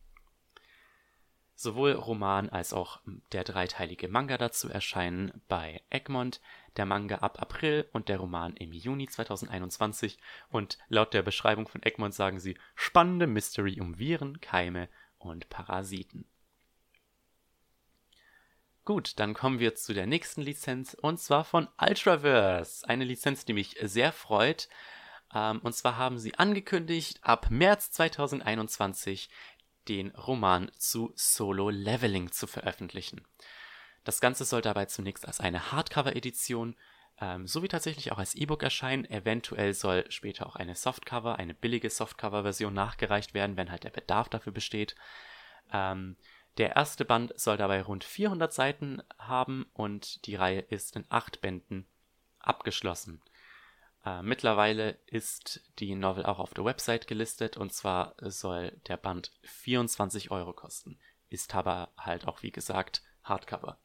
[SPEAKER 1] Sowohl Roman als auch der dreiteilige Manga dazu erscheinen bei Egmont, der Manga ab April und der Roman im Juni 2021 und laut der Beschreibung von Egmont sagen sie spannende Mystery um Viren, Keime und Parasiten. Gut, dann kommen wir zu der nächsten Lizenz und zwar von Ultraverse. Eine Lizenz, die mich sehr freut. Ähm, und zwar haben sie angekündigt, ab März 2021 den Roman zu Solo Leveling zu veröffentlichen. Das Ganze soll dabei zunächst als eine Hardcover-Edition ähm, sowie tatsächlich auch als E-Book erscheinen. Eventuell soll später auch eine Softcover, eine billige Softcover-Version nachgereicht werden, wenn halt der Bedarf dafür besteht. Ähm, der erste Band soll dabei rund 400 Seiten haben und die Reihe ist in acht Bänden abgeschlossen. Äh, mittlerweile ist die Novel auch auf der Website gelistet und zwar soll der Band 24 Euro kosten. Ist aber halt auch wie gesagt Hardcover.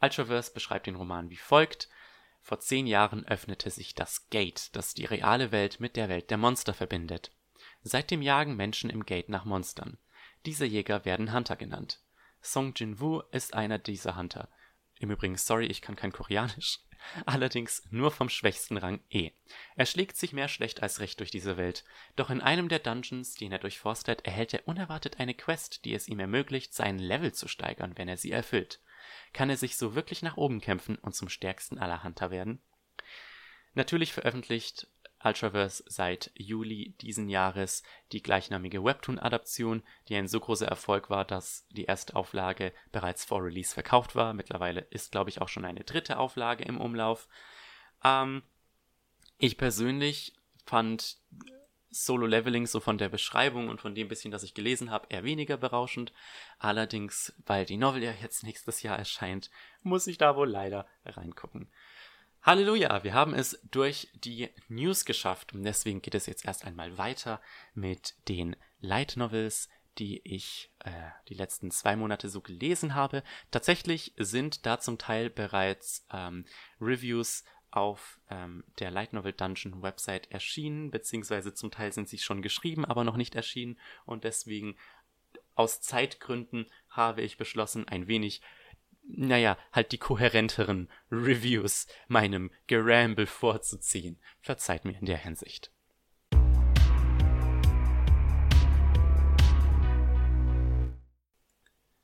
[SPEAKER 1] Ultraverse beschreibt den Roman wie folgt. Vor zehn Jahren öffnete sich das Gate, das die reale Welt mit der Welt der Monster verbindet. Seitdem jagen Menschen im Gate nach Monstern. Diese Jäger werden Hunter genannt. Song Jin-woo ist einer dieser Hunter. Im Übrigen, sorry, ich kann kein Koreanisch. <laughs> Allerdings nur vom schwächsten Rang E. Er schlägt sich mehr schlecht als recht durch diese Welt, doch in einem der Dungeons, den er durchforstet, erhält er unerwartet eine Quest, die es ihm ermöglicht, seinen Level zu steigern, wenn er sie erfüllt. Kann er sich so wirklich nach oben kämpfen und zum stärksten aller Hunter werden? Natürlich veröffentlicht Ultraverse seit Juli diesen Jahres die gleichnamige Webtoon-Adaption, die ein so großer Erfolg war, dass die erste Auflage bereits vor Release verkauft war. Mittlerweile ist, glaube ich, auch schon eine dritte Auflage im Umlauf. Ähm, ich persönlich fand Solo Leveling so von der Beschreibung und von dem bisschen, das ich gelesen habe, eher weniger berauschend. Allerdings, weil die Novel ja jetzt nächstes Jahr erscheint, muss ich da wohl leider reingucken. Halleluja, wir haben es durch die News geschafft und deswegen geht es jetzt erst einmal weiter mit den Light Novels, die ich äh, die letzten zwei Monate so gelesen habe. Tatsächlich sind da zum Teil bereits ähm, Reviews auf ähm, der Light Novel Dungeon Website erschienen, beziehungsweise zum Teil sind sie schon geschrieben, aber noch nicht erschienen. Und deswegen aus Zeitgründen habe ich beschlossen, ein wenig, naja, halt die kohärenteren Reviews meinem Geramble vorzuziehen. Verzeiht mir in der Hinsicht.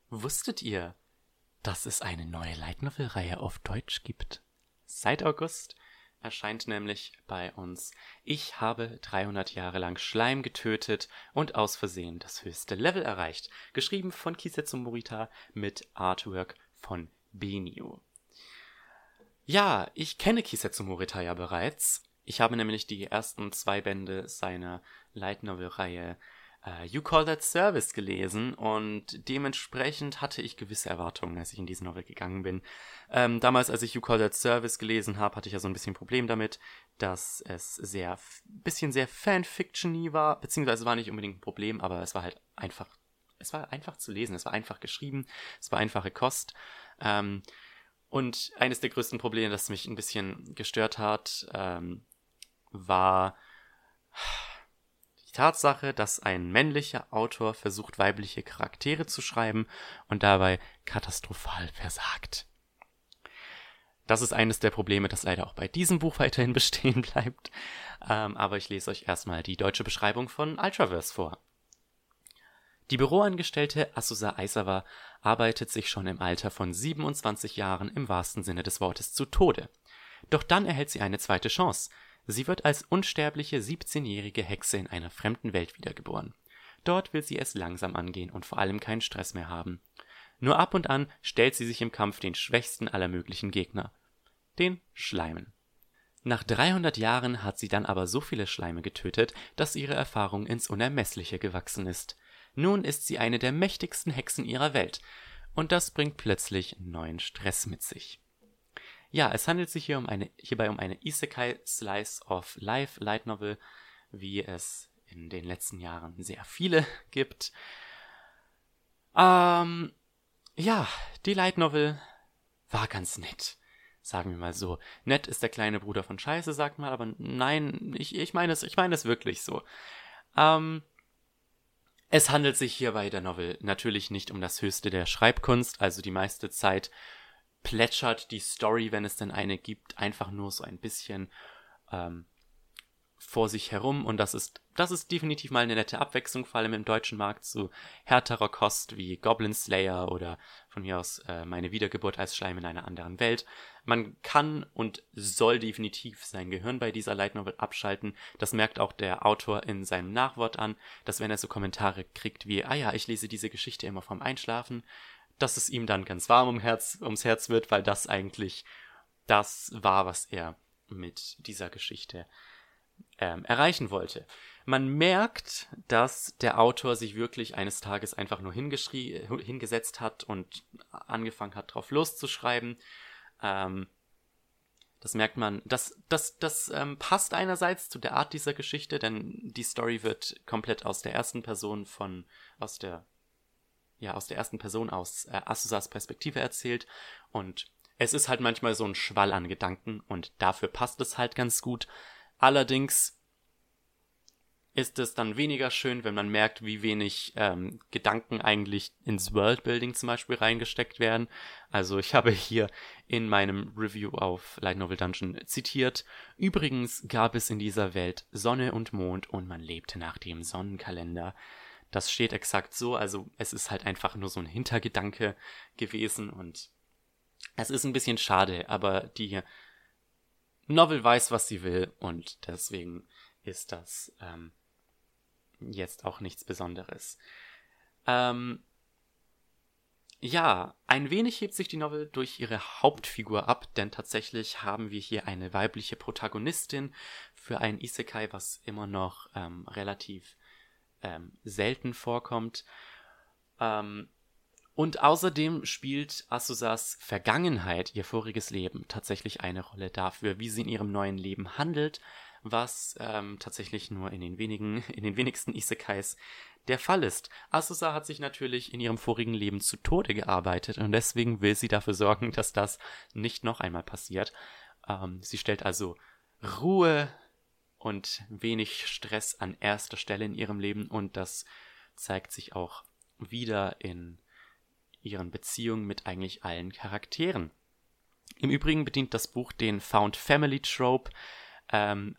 [SPEAKER 1] Wusstet ihr, dass es eine neue Light Novel Reihe auf Deutsch gibt? Seit August erscheint nämlich bei uns Ich habe 300 Jahre lang Schleim getötet und aus Versehen das höchste Level erreicht, geschrieben von Kisetsu Morita mit Artwork von Benio. Ja, ich kenne Kisetsu Morita ja bereits. Ich habe nämlich die ersten zwei Bände seiner Light Novel Reihe uh, You Call That Service gelesen und dementsprechend hatte ich gewisse Erwartungen, als ich in diese Novel gegangen bin. Ähm, damals, als ich You Call That Service gelesen habe, hatte ich ja so ein bisschen Problem damit, dass es sehr, bisschen sehr Fanfiction-y war, beziehungsweise war nicht unbedingt ein Problem, aber es war halt einfach, es war einfach zu lesen, es war einfach geschrieben, es war einfache Kost. Ähm, und eines der größten Probleme, das mich ein bisschen gestört hat, ähm, war die Tatsache, dass ein männlicher Autor versucht, weibliche Charaktere zu schreiben und dabei katastrophal versagt. Das ist eines der Probleme, das leider auch bei diesem Buch <laughs> weiterhin bestehen bleibt. Ähm, aber ich lese euch erstmal die deutsche Beschreibung von Ultraverse vor. Die Büroangestellte Asusa Aisawa arbeitet sich schon im Alter von 27 Jahren im wahrsten Sinne des Wortes zu Tode. Doch dann erhält sie eine zweite Chance. Sie wird als unsterbliche 17-jährige Hexe in einer fremden Welt wiedergeboren. Dort will sie es langsam angehen und vor allem keinen Stress mehr haben. Nur ab und an stellt sie sich im Kampf den schwächsten aller möglichen Gegner, den Schleimen. Nach 300 Jahren hat sie dann aber so viele Schleime getötet, dass ihre Erfahrung ins Unermessliche gewachsen ist. Nun ist sie eine der mächtigsten Hexen ihrer Welt, und das bringt plötzlich neuen Stress mit sich. Ja, es handelt sich hier um eine, hierbei um eine Isekai Slice of Life Light Novel, wie es in den letzten Jahren sehr viele <laughs> gibt. Ähm, ja, die Light Novel war ganz nett. Sagen wir mal so. Nett ist der kleine Bruder von Scheiße, sagt mal, aber nein, ich, ich meine es, ich meine es wirklich so. Ähm, es handelt sich hier bei der Novel natürlich nicht um das Höchste der Schreibkunst, also die meiste Zeit plätschert die Story, wenn es denn eine gibt, einfach nur so ein bisschen ähm, vor sich herum und das ist das ist definitiv mal eine nette Abwechslung, vor allem im deutschen Markt zu härterer Kost wie Goblin Slayer oder von mir aus äh, meine Wiedergeburt als Schleim in einer anderen Welt. Man kann und soll definitiv sein Gehirn bei dieser Light Novel abschalten. Das merkt auch der Autor in seinem Nachwort an, dass wenn er so Kommentare kriegt wie, ah ja, ich lese diese Geschichte immer vom Einschlafen, dass es ihm dann ganz warm um Herz, ums Herz wird, weil das eigentlich das war, was er mit dieser Geschichte ähm, erreichen wollte. Man merkt, dass der Autor sich wirklich eines Tages einfach nur hingesetzt hat und angefangen hat, drauf loszuschreiben. Ähm, das merkt man. Das, das, das ähm, passt einerseits zu der Art dieser Geschichte, denn die Story wird komplett aus der ersten Person von, aus der ja aus der ersten Person aus äh, Asusas Perspektive erzählt und es ist halt manchmal so ein Schwall an Gedanken und dafür passt es halt ganz gut. Allerdings ist es dann weniger schön, wenn man merkt, wie wenig ähm, Gedanken eigentlich ins Worldbuilding zum Beispiel reingesteckt werden. Also ich habe hier in meinem Review auf Light Novel Dungeon zitiert. Übrigens gab es in dieser Welt Sonne und Mond und man lebte nach dem Sonnenkalender. Das steht exakt so, also es ist halt einfach nur so ein Hintergedanke gewesen und es ist ein bisschen schade, aber die Novel weiß, was sie will und deswegen ist das ähm, jetzt auch nichts Besonderes. Ähm, ja, ein wenig hebt sich die Novel durch ihre Hauptfigur ab, denn tatsächlich haben wir hier eine weibliche Protagonistin für ein Isekai, was immer noch ähm, relativ ähm, selten vorkommt. Ähm, und außerdem spielt Asusas Vergangenheit, ihr voriges Leben, tatsächlich eine Rolle dafür, wie sie in ihrem neuen Leben handelt, was ähm, tatsächlich nur in den wenigen, <laughs> in den wenigsten Isekais der Fall ist. Asusa hat sich natürlich in ihrem vorigen Leben zu Tode gearbeitet und deswegen will sie dafür sorgen, dass das nicht noch einmal passiert. Ähm, sie stellt also Ruhe und wenig Stress an erster Stelle in ihrem Leben und das zeigt sich auch wieder in ihren Beziehungen mit eigentlich allen Charakteren. Im Übrigen bedient das Buch den Found Family Trope. Ähm,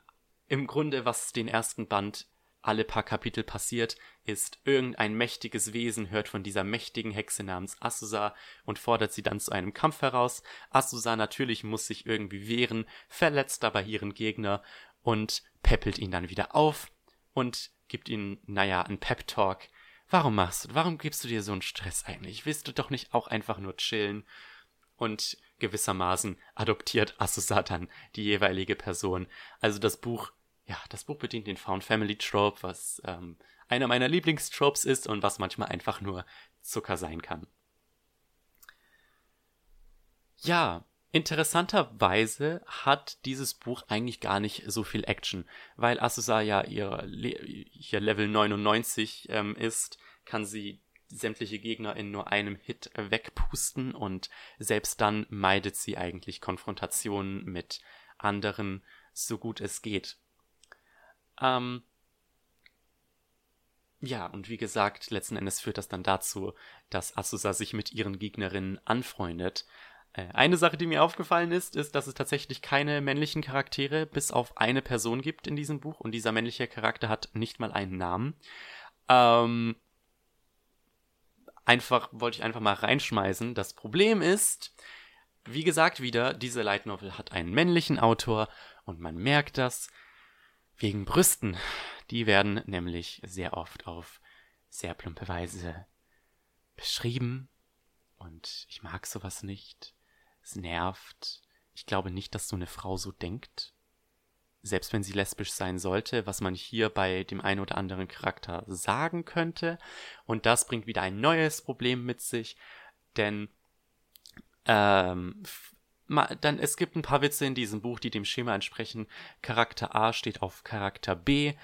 [SPEAKER 1] Im Grunde, was den ersten Band alle paar Kapitel passiert, ist, irgendein mächtiges Wesen hört von dieser mächtigen Hexe namens Asusa und fordert sie dann zu einem Kampf heraus. Asusa natürlich muss sich irgendwie wehren, verletzt dabei ihren Gegner und peppelt ihn dann wieder auf und gibt ihm, naja, einen Pep-Talk. Warum machst du, warum gibst du dir so einen Stress eigentlich? Willst du doch nicht auch einfach nur chillen? Und gewissermaßen adoptiert Asusa dann die jeweilige Person. Also das Buch, ja, das Buch bedient den Found Family Trope, was ähm, einer meiner Lieblingstropes ist und was manchmal einfach nur Zucker sein kann. Ja, interessanterweise hat dieses Buch eigentlich gar nicht so viel Action, weil Asusa ja ihr, ihr Level 99 ähm, ist, kann sie sämtliche Gegner in nur einem Hit wegpusten und selbst dann meidet sie eigentlich Konfrontationen mit anderen so gut es geht. Ähm, ja, und wie gesagt, letzten Endes führt das dann dazu, dass Asusa sich mit ihren Gegnerinnen anfreundet. Äh, eine Sache, die mir aufgefallen ist, ist, dass es tatsächlich keine männlichen Charaktere bis auf eine Person gibt in diesem Buch und dieser männliche Charakter hat nicht mal einen Namen. Ähm, einfach, wollte ich einfach mal reinschmeißen. Das Problem ist, wie gesagt, wieder, diese Light Novel hat einen männlichen Autor und man merkt das wegen Brüsten. Die werden nämlich sehr oft auf sehr plumpe Weise beschrieben und ich mag sowas nicht. Es nervt. Ich glaube nicht, dass so eine Frau so denkt selbst wenn sie lesbisch sein sollte, was man hier bei dem einen oder anderen Charakter sagen könnte. Und das bringt wieder ein neues Problem mit sich, denn ähm, dann, es gibt ein paar Witze in diesem Buch, die dem Schema entsprechen. Charakter A steht auf Charakter B,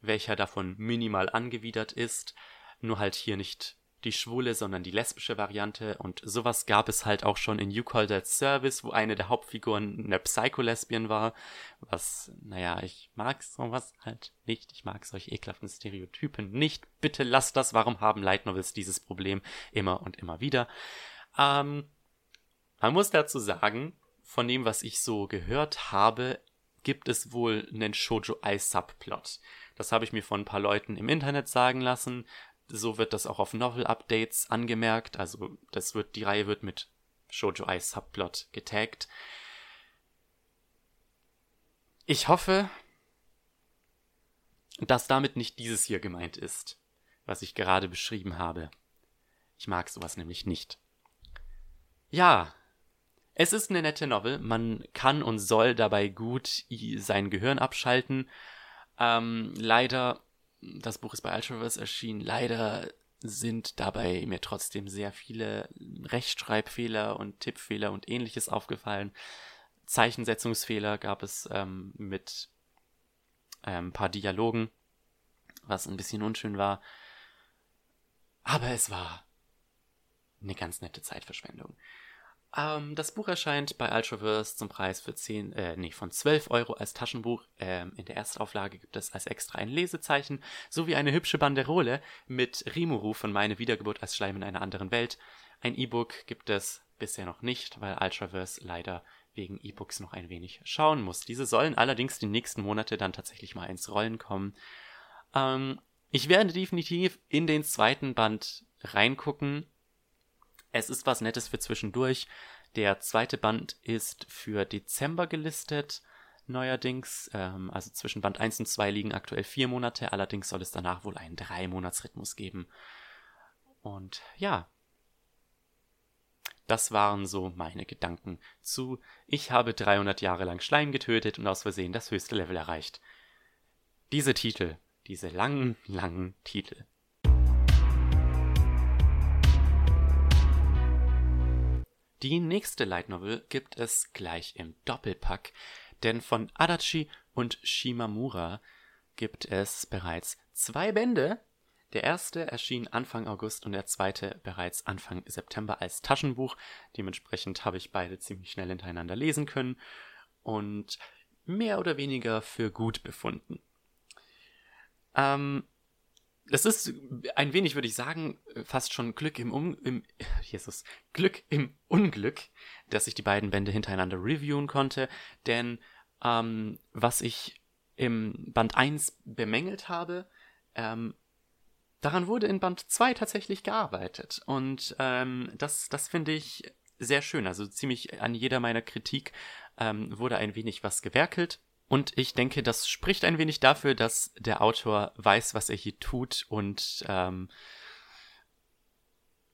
[SPEAKER 1] welcher davon minimal angewidert ist, nur halt hier nicht die schwule, sondern die lesbische Variante. Und sowas gab es halt auch schon in You Call That Service, wo eine der Hauptfiguren eine Psycho-Lesbian war. Was, naja, ich mag sowas halt nicht. Ich mag solche ekelhaften Stereotypen nicht. Bitte lasst das. Warum haben Light Novels dieses Problem immer und immer wieder? Ähm, man muss dazu sagen, von dem, was ich so gehört habe, gibt es wohl einen Shoujo Ai Subplot. Das habe ich mir von ein paar Leuten im Internet sagen lassen. So wird das auch auf Novel-Updates angemerkt. Also das wird, die Reihe wird mit Shoujo Ai Subplot getaggt. Ich hoffe, dass damit nicht dieses hier gemeint ist, was ich gerade beschrieben habe. Ich mag sowas nämlich nicht. Ja, es ist eine nette Novel. Man kann und soll dabei gut sein Gehirn abschalten. Ähm, leider das Buch ist bei Ultraverse erschienen. Leider sind dabei mir trotzdem sehr viele Rechtschreibfehler und Tippfehler und ähnliches aufgefallen. Zeichensetzungsfehler gab es ähm, mit ähm, ein paar Dialogen, was ein bisschen unschön war. Aber es war eine ganz nette Zeitverschwendung. Ähm, das Buch erscheint bei Ultraverse zum Preis für 10, äh, nee, von 12 Euro als Taschenbuch. Ähm, in der Erstauflage gibt es als extra ein Lesezeichen sowie eine hübsche Banderole mit Rimuru von Meine Wiedergeburt als Schleim in einer anderen Welt. Ein E-Book gibt es bisher noch nicht, weil Ultraverse leider wegen E-Books noch ein wenig schauen muss. Diese sollen allerdings die nächsten Monate dann tatsächlich mal ins Rollen kommen. Ähm, ich werde definitiv in den zweiten Band reingucken es ist was Nettes für zwischendurch. Der zweite Band ist für Dezember gelistet, neuerdings. Ähm, also zwischen Band 1 und 2 liegen aktuell vier Monate, allerdings soll es danach wohl einen Drei-Monats-Rhythmus geben. Und ja, das waren so meine Gedanken zu Ich habe 300 Jahre lang Schleim getötet und aus Versehen das höchste Level erreicht. Diese Titel, diese langen, langen Titel. Die nächste Light Novel gibt es gleich im Doppelpack, denn von Adachi und Shimamura gibt es bereits zwei Bände. Der erste erschien Anfang August und der zweite bereits Anfang September als Taschenbuch. Dementsprechend habe ich beide ziemlich schnell hintereinander lesen können. und mehr oder weniger für gut befunden. Ähm, es ist ein wenig, würde ich sagen, fast schon Glück im, um im <laughs> Jesus, Glück im Unglück, dass ich die beiden Bände hintereinander reviewen konnte, denn ähm, was ich im Band 1 bemängelt habe, ähm, daran wurde in Band 2 tatsächlich gearbeitet. Und ähm, das, das finde ich sehr schön. Also ziemlich an jeder meiner Kritik ähm, wurde ein wenig was gewerkelt. Und ich denke, das spricht ein wenig dafür, dass der Autor weiß, was er hier tut und ähm,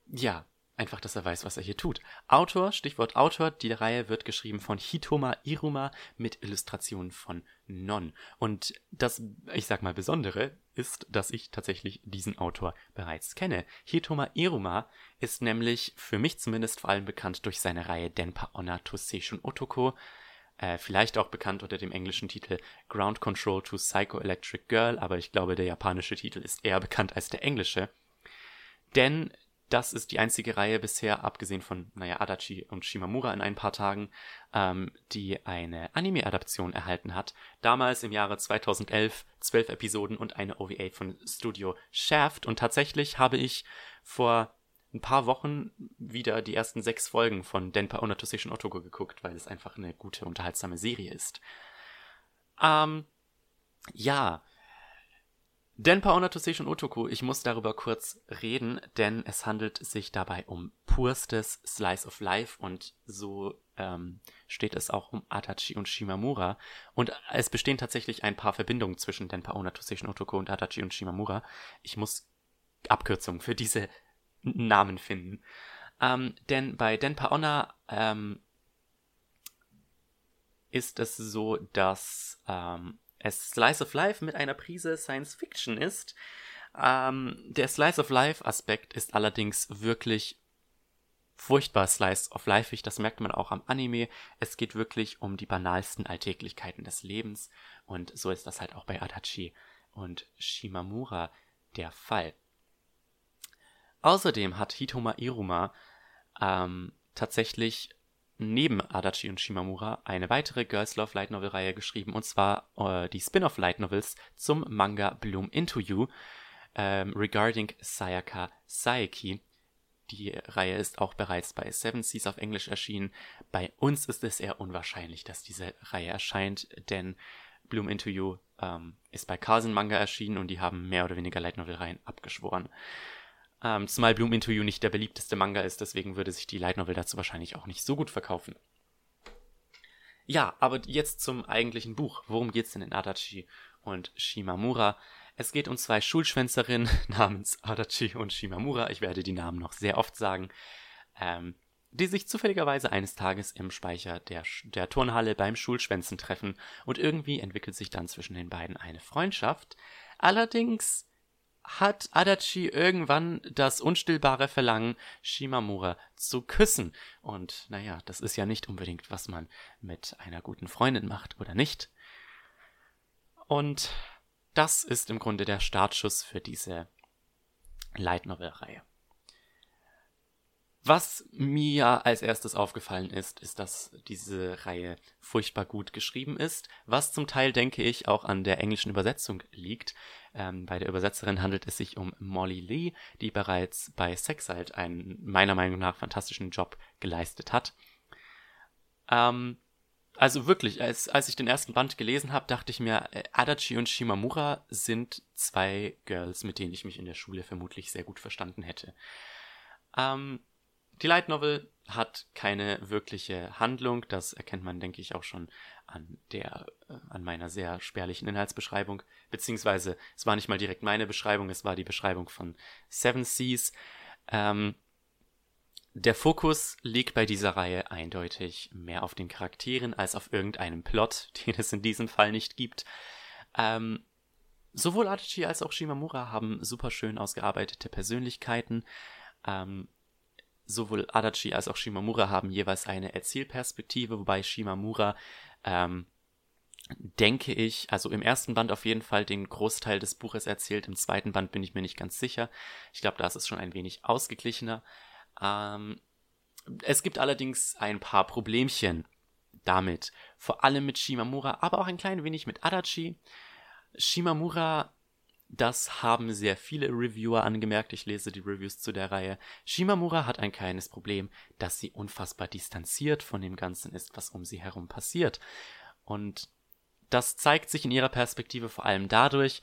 [SPEAKER 1] ja, einfach, dass er weiß, was er hier tut. Autor, Stichwort Autor, die Reihe wird geschrieben von Hitoma Iruma mit Illustrationen von Non. Und das, ich sag mal, Besondere ist, dass ich tatsächlich diesen Autor bereits kenne. Hitoma Iruma ist nämlich für mich zumindest vor allem bekannt durch seine Reihe Denpa Onna to Seishun Otoko, äh, vielleicht auch bekannt unter dem englischen Titel Ground Control to Psychoelectric Girl, aber ich glaube, der japanische Titel ist eher bekannt als der englische. Denn das ist die einzige Reihe bisher, abgesehen von, naja, Adachi und Shimamura in ein paar Tagen, ähm, die eine Anime-Adaption erhalten hat. Damals im Jahre 2011 zwölf Episoden und eine OVA von Studio Shaft. Und tatsächlich habe ich vor ein paar Wochen wieder die ersten sechs Folgen von Denpa Onatosation Otoko geguckt, weil es einfach eine gute, unterhaltsame Serie ist. Ähm, ja. Denpa Onatosation Otoko, ich muss darüber kurz reden, denn es handelt sich dabei um purstes Slice of Life und so ähm, steht es auch um Atachi und Shimamura. Und es bestehen tatsächlich ein paar Verbindungen zwischen Denpa Onatosation Otoko und Atachi und Shimamura. Ich muss Abkürzungen für diese Namen finden. Ähm, denn bei Denpa Onna ähm, ist es so, dass ähm, es Slice of Life mit einer Prise Science Fiction ist. Ähm, der Slice of Life Aspekt ist allerdings wirklich furchtbar Slice of Life. Das merkt man auch am Anime. Es geht wirklich um die banalsten Alltäglichkeiten des Lebens. Und so ist das halt auch bei Adachi und Shimamura der Fall. Außerdem hat Hitoma Iruma ähm, tatsächlich neben Adachi und Shimamura eine weitere Girls Love Light Novel Reihe geschrieben und zwar äh, die Spin-off Light Novels zum Manga Bloom Into You ähm, regarding Sayaka Saeki. Die Reihe ist auch bereits bei Seven Seas auf Englisch erschienen. Bei uns ist es eher unwahrscheinlich, dass diese Reihe erscheint, denn Bloom Into You ähm, ist bei Carson Manga erschienen und die haben mehr oder weniger Light Novel Reihen abgeschworen. Ähm, zumal Bloom You nicht der beliebteste Manga ist, deswegen würde sich die Light Novel dazu wahrscheinlich auch nicht so gut verkaufen. Ja, aber jetzt zum eigentlichen Buch. Worum geht's denn in Adachi und Shimamura? Es geht um zwei Schulschwänzerinnen <laughs> namens Adachi und Shimamura. Ich werde die Namen noch sehr oft sagen. Ähm, die sich zufälligerweise eines Tages im Speicher der, der Turnhalle beim Schulschwänzen treffen und irgendwie entwickelt sich dann zwischen den beiden eine Freundschaft. Allerdings hat Adachi irgendwann das unstillbare Verlangen, Shimamura zu küssen. Und naja, das ist ja nicht unbedingt, was man mit einer guten Freundin macht, oder nicht? Und das ist im Grunde der Startschuss für diese Light Novel-Reihe. Was mir als erstes aufgefallen ist, ist, dass diese Reihe furchtbar gut geschrieben ist, was zum Teil, denke ich, auch an der englischen Übersetzung liegt. Ähm, bei der Übersetzerin handelt es sich um Molly Lee, die bereits bei Sexalt einen meiner Meinung nach fantastischen Job geleistet hat. Ähm, also wirklich, als, als ich den ersten Band gelesen habe, dachte ich mir, äh, Adachi und Shimamura sind zwei Girls, mit denen ich mich in der Schule vermutlich sehr gut verstanden hätte. Ähm, die Light Novel hat keine wirkliche Handlung, das erkennt man, denke ich, auch schon an der, äh, an meiner sehr spärlichen Inhaltsbeschreibung, beziehungsweise es war nicht mal direkt meine Beschreibung, es war die Beschreibung von Seven Seas. Ähm, der Fokus liegt bei dieser Reihe eindeutig mehr auf den Charakteren als auf irgendeinem Plot, <laughs> den es in diesem Fall nicht gibt. Ähm, sowohl Adachi als auch Shimamura haben super schön ausgearbeitete Persönlichkeiten. Ähm, sowohl Adachi als auch Shimamura haben jeweils eine Erzählperspektive, wobei Shimamura, ähm, denke ich, also im ersten Band auf jeden Fall den Großteil des Buches erzählt, im zweiten Band bin ich mir nicht ganz sicher. Ich glaube, da ist es schon ein wenig ausgeglichener. Ähm, es gibt allerdings ein paar Problemchen damit. vor allem mit Shimamura, aber auch ein klein wenig mit Adachi. Shimamura, das haben sehr viele Reviewer angemerkt, ich lese die Reviews zu der Reihe. Shimamura hat ein kleines Problem, dass sie unfassbar distanziert von dem Ganzen ist, was um sie herum passiert. Und das zeigt sich in ihrer Perspektive vor allem dadurch,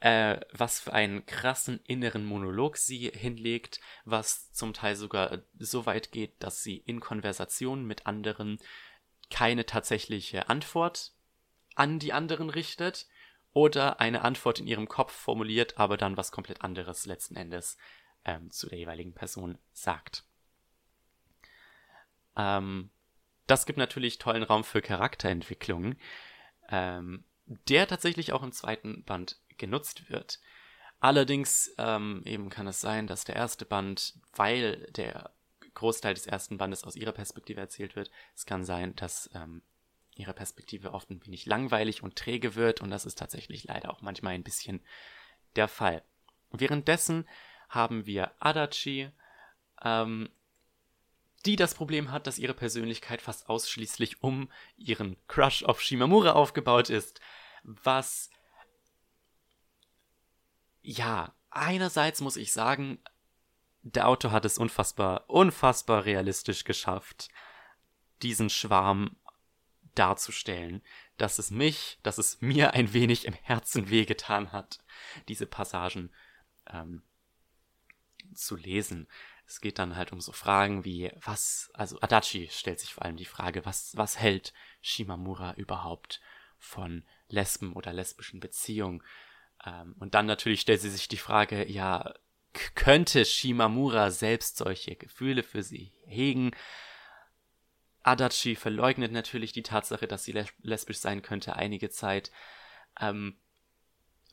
[SPEAKER 1] äh, was für einen krassen inneren Monolog sie hinlegt, was zum Teil sogar so weit geht, dass sie in Konversationen mit anderen keine tatsächliche Antwort an die anderen richtet oder eine Antwort in ihrem Kopf formuliert, aber dann was komplett anderes letzten Endes ähm, zu der jeweiligen Person sagt. Ähm, das gibt natürlich tollen Raum für Charakterentwicklung, ähm, der tatsächlich auch im zweiten Band genutzt wird. Allerdings ähm, eben kann es sein, dass der erste Band, weil der Großteil des ersten Bandes aus ihrer Perspektive erzählt wird, es kann sein, dass ähm, ihre Perspektive oft ein wenig langweilig und träge wird und das ist tatsächlich leider auch manchmal ein bisschen der Fall. Währenddessen haben wir Adachi, ähm, die das Problem hat, dass ihre Persönlichkeit fast ausschließlich um ihren Crush auf Shimamura aufgebaut ist, was ja, einerseits muss ich sagen, der Autor hat es unfassbar, unfassbar realistisch geschafft, diesen Schwarm darzustellen, dass es mich, dass es mir ein wenig im Herzen wehgetan hat, diese Passagen ähm, zu lesen. Es geht dann halt um so Fragen wie, was, also Adachi stellt sich vor allem die Frage, was, was hält Shimamura überhaupt von Lesben oder lesbischen Beziehungen? Ähm, und dann natürlich stellt sie sich die Frage, ja, könnte Shimamura selbst solche Gefühle für sie hegen? Adachi verleugnet natürlich die Tatsache, dass sie lesbisch sein könnte einige Zeit. Ähm,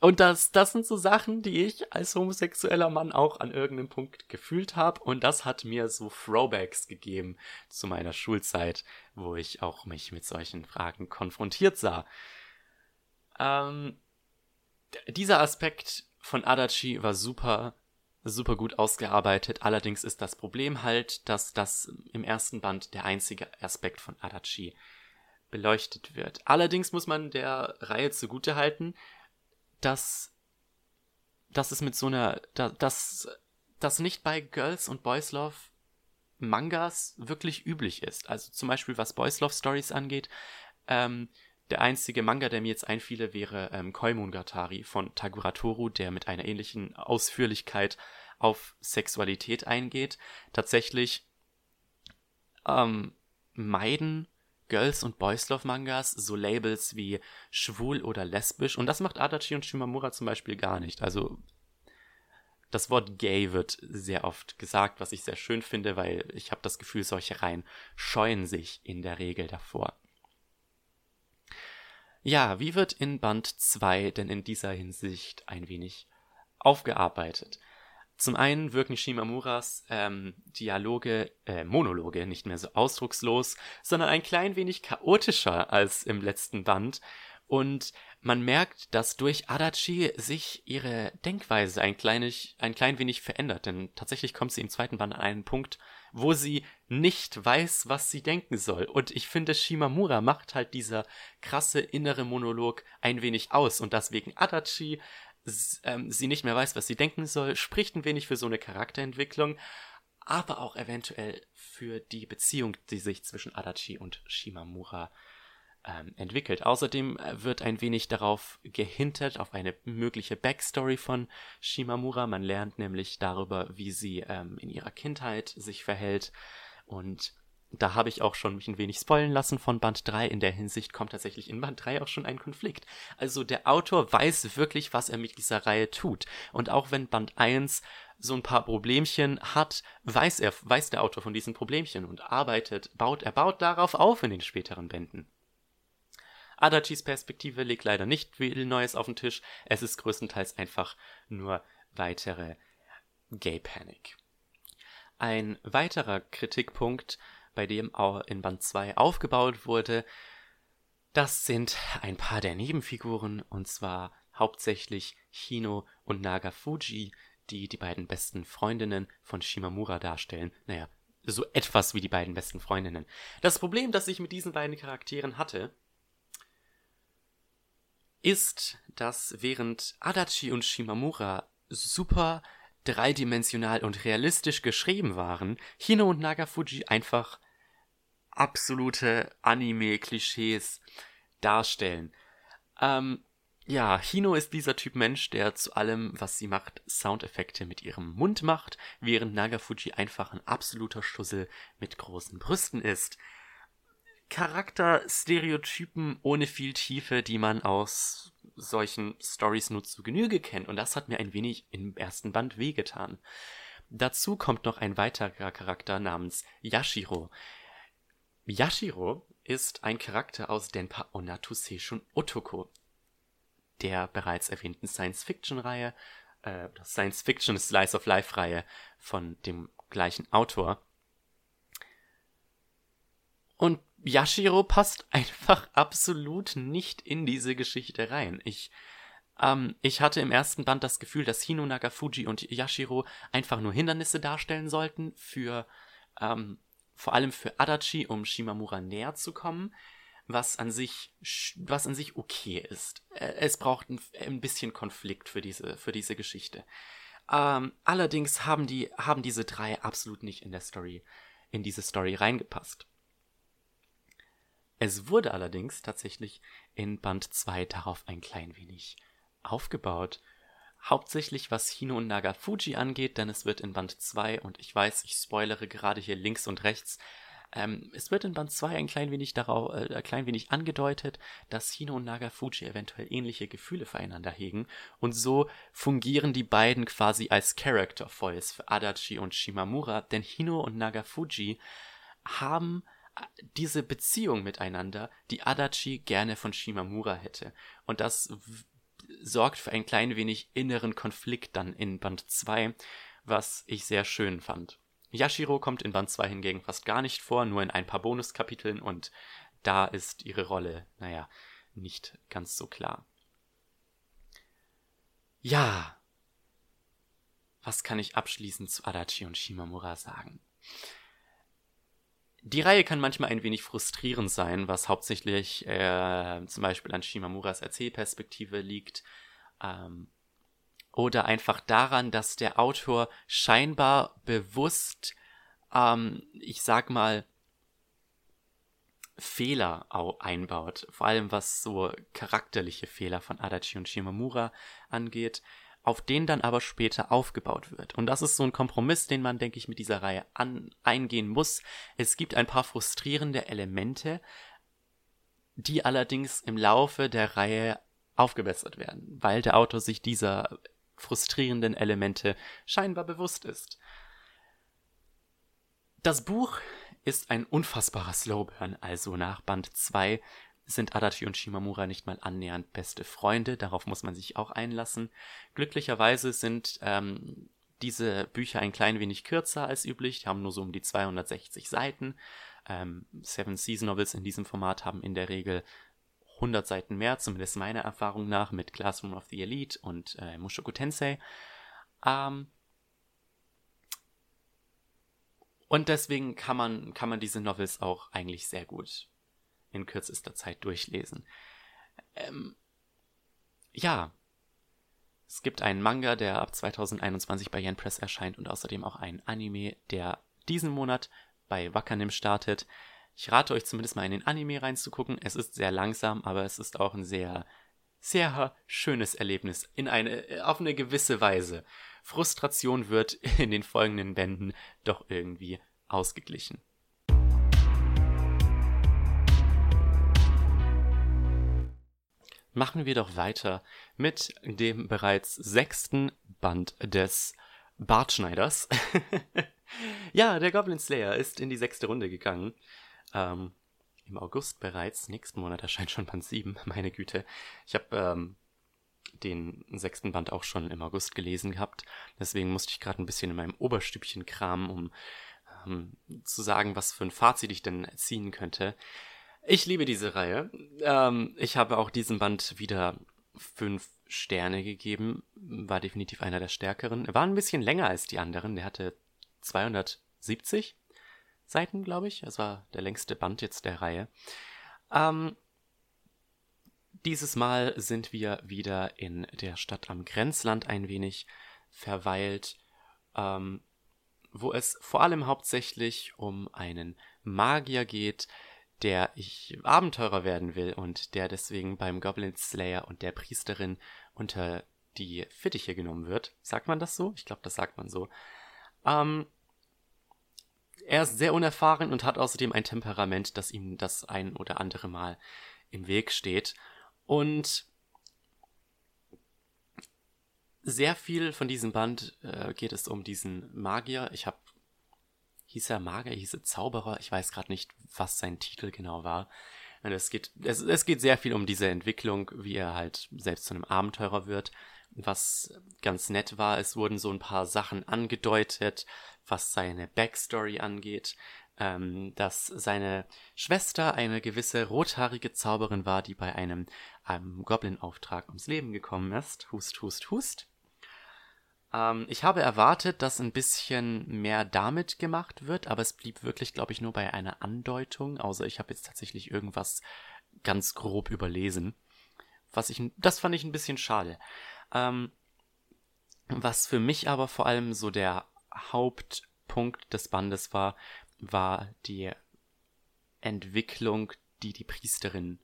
[SPEAKER 1] und das, das sind so Sachen, die ich als homosexueller Mann auch an irgendeinem Punkt gefühlt habe. Und das hat mir so Throwbacks gegeben zu meiner Schulzeit, wo ich auch mich mit solchen Fragen konfrontiert sah. Ähm, dieser Aspekt von Adachi war super, super gut ausgearbeitet. Allerdings ist das Problem halt, dass das im ersten Band der einzige Aspekt von Adachi beleuchtet wird. Allerdings muss man der Reihe zugutehalten, dass, dass es mit so einer, dass, dass nicht bei Girls und Boys Love Mangas wirklich üblich ist. Also zum Beispiel was Boys Love Stories angeht, ähm, der einzige Manga, der mir jetzt einfiele, wäre ähm, Koimungatari von Taguratoru, der mit einer ähnlichen Ausführlichkeit auf Sexualität eingeht. Tatsächlich ähm, meiden Girls- und Boys Love Mangas so Labels wie schwul oder lesbisch und das macht Adachi und Shimamura zum Beispiel gar nicht. Also das Wort gay wird sehr oft gesagt, was ich sehr schön finde, weil ich habe das Gefühl, solche Reihen scheuen sich in der Regel davor. Ja, wie wird in Band 2 denn in dieser Hinsicht ein wenig aufgearbeitet? Zum einen wirken Shimamuras ähm, Dialoge, äh, Monologe nicht mehr so ausdruckslos, sondern ein klein wenig chaotischer als im letzten Band. Und man merkt, dass durch Adachi sich ihre Denkweise ein, kleinig, ein klein wenig verändert, denn tatsächlich kommt sie im zweiten Band an einen Punkt, wo sie nicht weiß, was sie denken soll. Und ich finde, Shimamura macht halt dieser krasse innere Monolog ein wenig aus. Und deswegen Adachi ähm, sie nicht mehr weiß, was sie denken soll, spricht ein wenig für so eine Charakterentwicklung, aber auch eventuell für die Beziehung, die sich zwischen Adachi und Shimamura ähm, entwickelt. Außerdem äh, wird ein wenig darauf gehintet, auf eine mögliche Backstory von Shimamura. Man lernt nämlich darüber, wie sie ähm, in ihrer Kindheit sich verhält. Und da habe ich auch schon mich ein wenig spoilen lassen von Band 3. In der Hinsicht kommt tatsächlich in Band 3 auch schon ein Konflikt. Also der Autor weiß wirklich, was er mit dieser Reihe tut. Und auch wenn Band 1 so ein paar Problemchen hat, weiß er, weiß der Autor von diesen Problemchen und arbeitet, baut, er baut darauf auf in den späteren Bänden. Adachis Perspektive legt leider nicht viel Neues auf den Tisch. Es ist größtenteils einfach nur weitere Gay Panic. Ein weiterer Kritikpunkt, bei dem auch in Band 2 aufgebaut wurde, das sind ein paar der Nebenfiguren, und zwar hauptsächlich Hino und Nagafuji, die die beiden besten Freundinnen von Shimamura darstellen. Naja, so etwas wie die beiden besten Freundinnen. Das Problem, das ich mit diesen beiden Charakteren hatte, ist, dass während Adachi und Shimamura super dreidimensional und realistisch geschrieben waren, Hino und Nagafuji einfach absolute Anime-Klischees darstellen. Ähm, ja, Hino ist dieser Typ Mensch, der zu allem, was sie macht, Soundeffekte mit ihrem Mund macht, während Nagafuji einfach ein absoluter Schussel mit großen Brüsten ist. Charakterstereotypen ohne viel Tiefe, die man aus solchen Stories nur zu Genüge kennt. Und das hat mir ein wenig im ersten Band wehgetan. Dazu kommt noch ein weiterer Charakter namens Yashiro. Yashiro ist ein Charakter aus Denpa Onatu Seishun Otoko, der bereits erwähnten Science-Fiction-Reihe, äh, Science-Fiction Slice of Life-Reihe von dem gleichen Autor. Und Yashiro passt <laughs> einfach absolut nicht in diese Geschichte rein. Ich, ähm, ich hatte im ersten Band das Gefühl, dass Hino Nagafuji und Yashiro einfach nur Hindernisse darstellen sollten für, ähm, vor allem für Adachi, um Shimamura näher zu kommen, was an sich, was an sich okay ist. Äh, es braucht ein, ein bisschen Konflikt für diese, für diese Geschichte. Ähm, allerdings haben die, haben diese drei absolut nicht in der Story, in diese Story reingepasst. Es wurde allerdings tatsächlich in Band 2 darauf ein klein wenig aufgebaut. Hauptsächlich was Hino und Nagafuji angeht, denn es wird in Band 2, und ich weiß, ich spoilere gerade hier links und rechts, ähm, es wird in Band 2 ein klein wenig darauf, äh, ein klein wenig angedeutet, dass Hino und Nagafuji eventuell ähnliche Gefühle füreinander hegen, und so fungieren die beiden quasi als Character Foils für Adachi und Shimamura, denn Hino und Nagafuji haben diese Beziehung miteinander, die Adachi gerne von Shimamura hätte. Und das sorgt für ein klein wenig inneren Konflikt dann in Band 2, was ich sehr schön fand. Yashiro kommt in Band 2 hingegen fast gar nicht vor, nur in ein paar Bonuskapiteln und da ist ihre Rolle, naja, nicht ganz so klar. Ja. Was kann ich abschließend zu Adachi und Shimamura sagen? Die Reihe kann manchmal ein wenig frustrierend sein, was hauptsächlich äh, zum Beispiel an Shimamuras Erzählperspektive liegt. Ähm, oder einfach daran, dass der Autor scheinbar bewusst, ähm, ich sag mal, Fehler einbaut. Vor allem was so charakterliche Fehler von Adachi und Shimamura angeht auf den dann aber später aufgebaut wird. Und das ist so ein Kompromiss, den man, denke ich, mit dieser Reihe an, eingehen muss. Es gibt ein paar frustrierende Elemente, die allerdings im Laufe der Reihe aufgebessert werden, weil der Autor sich dieser frustrierenden Elemente scheinbar bewusst ist. Das Buch ist ein unfassbarer Slowburn, also nach Band 2 sind Adachi und Shimamura nicht mal annähernd beste Freunde. Darauf muss man sich auch einlassen. Glücklicherweise sind ähm, diese Bücher ein klein wenig kürzer als üblich. Die haben nur so um die 260 Seiten. Ähm, Seven Season Novels in diesem Format haben in der Regel 100 Seiten mehr, zumindest meiner Erfahrung nach, mit Classroom of the Elite und äh, Mushoku Tensei. Ähm, und deswegen kann man, kann man diese Novels auch eigentlich sehr gut in kürzester Zeit durchlesen. Ähm, ja, es gibt einen Manga, der ab 2021 bei Yen Press erscheint und außerdem auch einen Anime, der diesen Monat bei Wakanim startet. Ich rate euch zumindest mal in den Anime reinzugucken. Es ist sehr langsam, aber es ist auch ein sehr, sehr schönes Erlebnis in eine, auf eine gewisse Weise. Frustration wird in den folgenden Bänden doch irgendwie ausgeglichen. Machen wir doch weiter mit dem bereits sechsten Band des Bartschneiders. <laughs> ja, der Goblin Slayer ist in die sechste Runde gegangen. Ähm, Im August bereits. Nächsten Monat erscheint schon Band 7. <laughs> Meine Güte. Ich habe ähm, den sechsten Band auch schon im August gelesen gehabt. Deswegen musste ich gerade ein bisschen in meinem Oberstübchen kramen, um ähm, zu sagen, was für ein Fazit ich denn ziehen könnte. Ich liebe diese Reihe. Ähm, ich habe auch diesem Band wieder fünf Sterne gegeben. War definitiv einer der stärkeren. War ein bisschen länger als die anderen. Der hatte 270. Seiten, glaube ich. Es war der längste Band jetzt der Reihe. Ähm, dieses Mal sind wir wieder in der Stadt am Grenzland ein wenig verweilt, ähm, wo es vor allem hauptsächlich um einen Magier geht, der ich Abenteurer werden will und der deswegen beim Goblin Slayer und der Priesterin unter die Fittiche genommen wird. Sagt man das so? Ich glaube, das sagt man so. Ähm, er ist sehr unerfahren und hat außerdem ein Temperament, das ihm das ein oder andere Mal im Weg steht. Und sehr viel von diesem Band äh, geht es um diesen Magier. Ich habe hieß er Magier, hieß er Zauberer. Ich weiß gerade nicht, was sein Titel genau war. Und es geht, es, es geht sehr viel um diese Entwicklung, wie er halt selbst zu einem Abenteurer wird. Was ganz nett war, es wurden so ein paar Sachen angedeutet, was seine Backstory angeht, ähm, dass seine Schwester eine gewisse rothaarige Zauberin war, die bei einem, einem Goblin-Auftrag ums Leben gekommen ist. Hust, hust, hust. Ähm, ich habe erwartet, dass ein bisschen mehr damit gemacht wird, aber es blieb wirklich, glaube ich, nur bei einer Andeutung, außer ich habe jetzt tatsächlich irgendwas ganz grob überlesen. Was ich, das fand ich ein bisschen schade. Ähm, was für mich aber vor allem so der Hauptpunkt des Bandes war, war die Entwicklung, die die Priesterin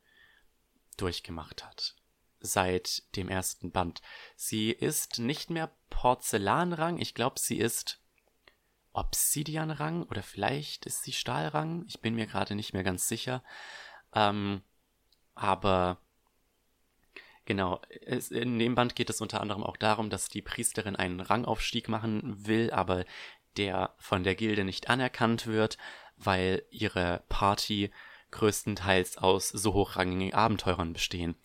[SPEAKER 1] durchgemacht hat. Seit dem ersten Band. Sie ist nicht mehr Porzellanrang, ich glaube, sie ist Obsidianrang oder vielleicht ist sie Stahlrang. Ich bin mir gerade nicht mehr ganz sicher. Ähm, aber Genau, in dem Band geht es unter anderem auch darum, dass die Priesterin einen Rangaufstieg machen will, aber der von der Gilde nicht anerkannt wird, weil ihre Party größtenteils aus so hochrangigen Abenteurern bestehen.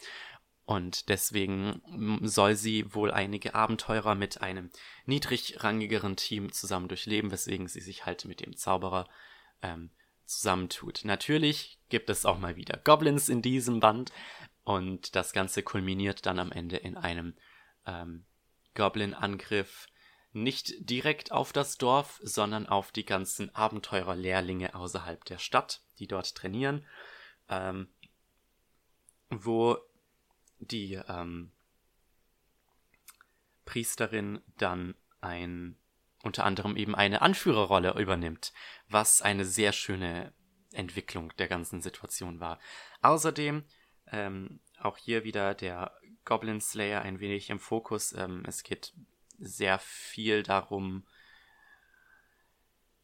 [SPEAKER 1] Und deswegen soll sie wohl einige Abenteurer mit einem niedrigrangigeren Team zusammen durchleben, weswegen sie sich halt mit dem Zauberer ähm, zusammentut. Natürlich gibt es auch mal wieder Goblins in diesem Band, und das Ganze kulminiert dann am Ende in einem ähm, Goblin-Angriff. Nicht direkt auf das Dorf, sondern auf die ganzen Abenteurerlehrlinge außerhalb der Stadt, die dort trainieren, ähm, wo die ähm, Priesterin dann ein unter anderem eben eine Anführerrolle übernimmt, was eine sehr schöne Entwicklung der ganzen Situation war. Außerdem ähm, auch hier wieder der Goblin Slayer ein wenig im Fokus. Ähm, es geht sehr viel darum,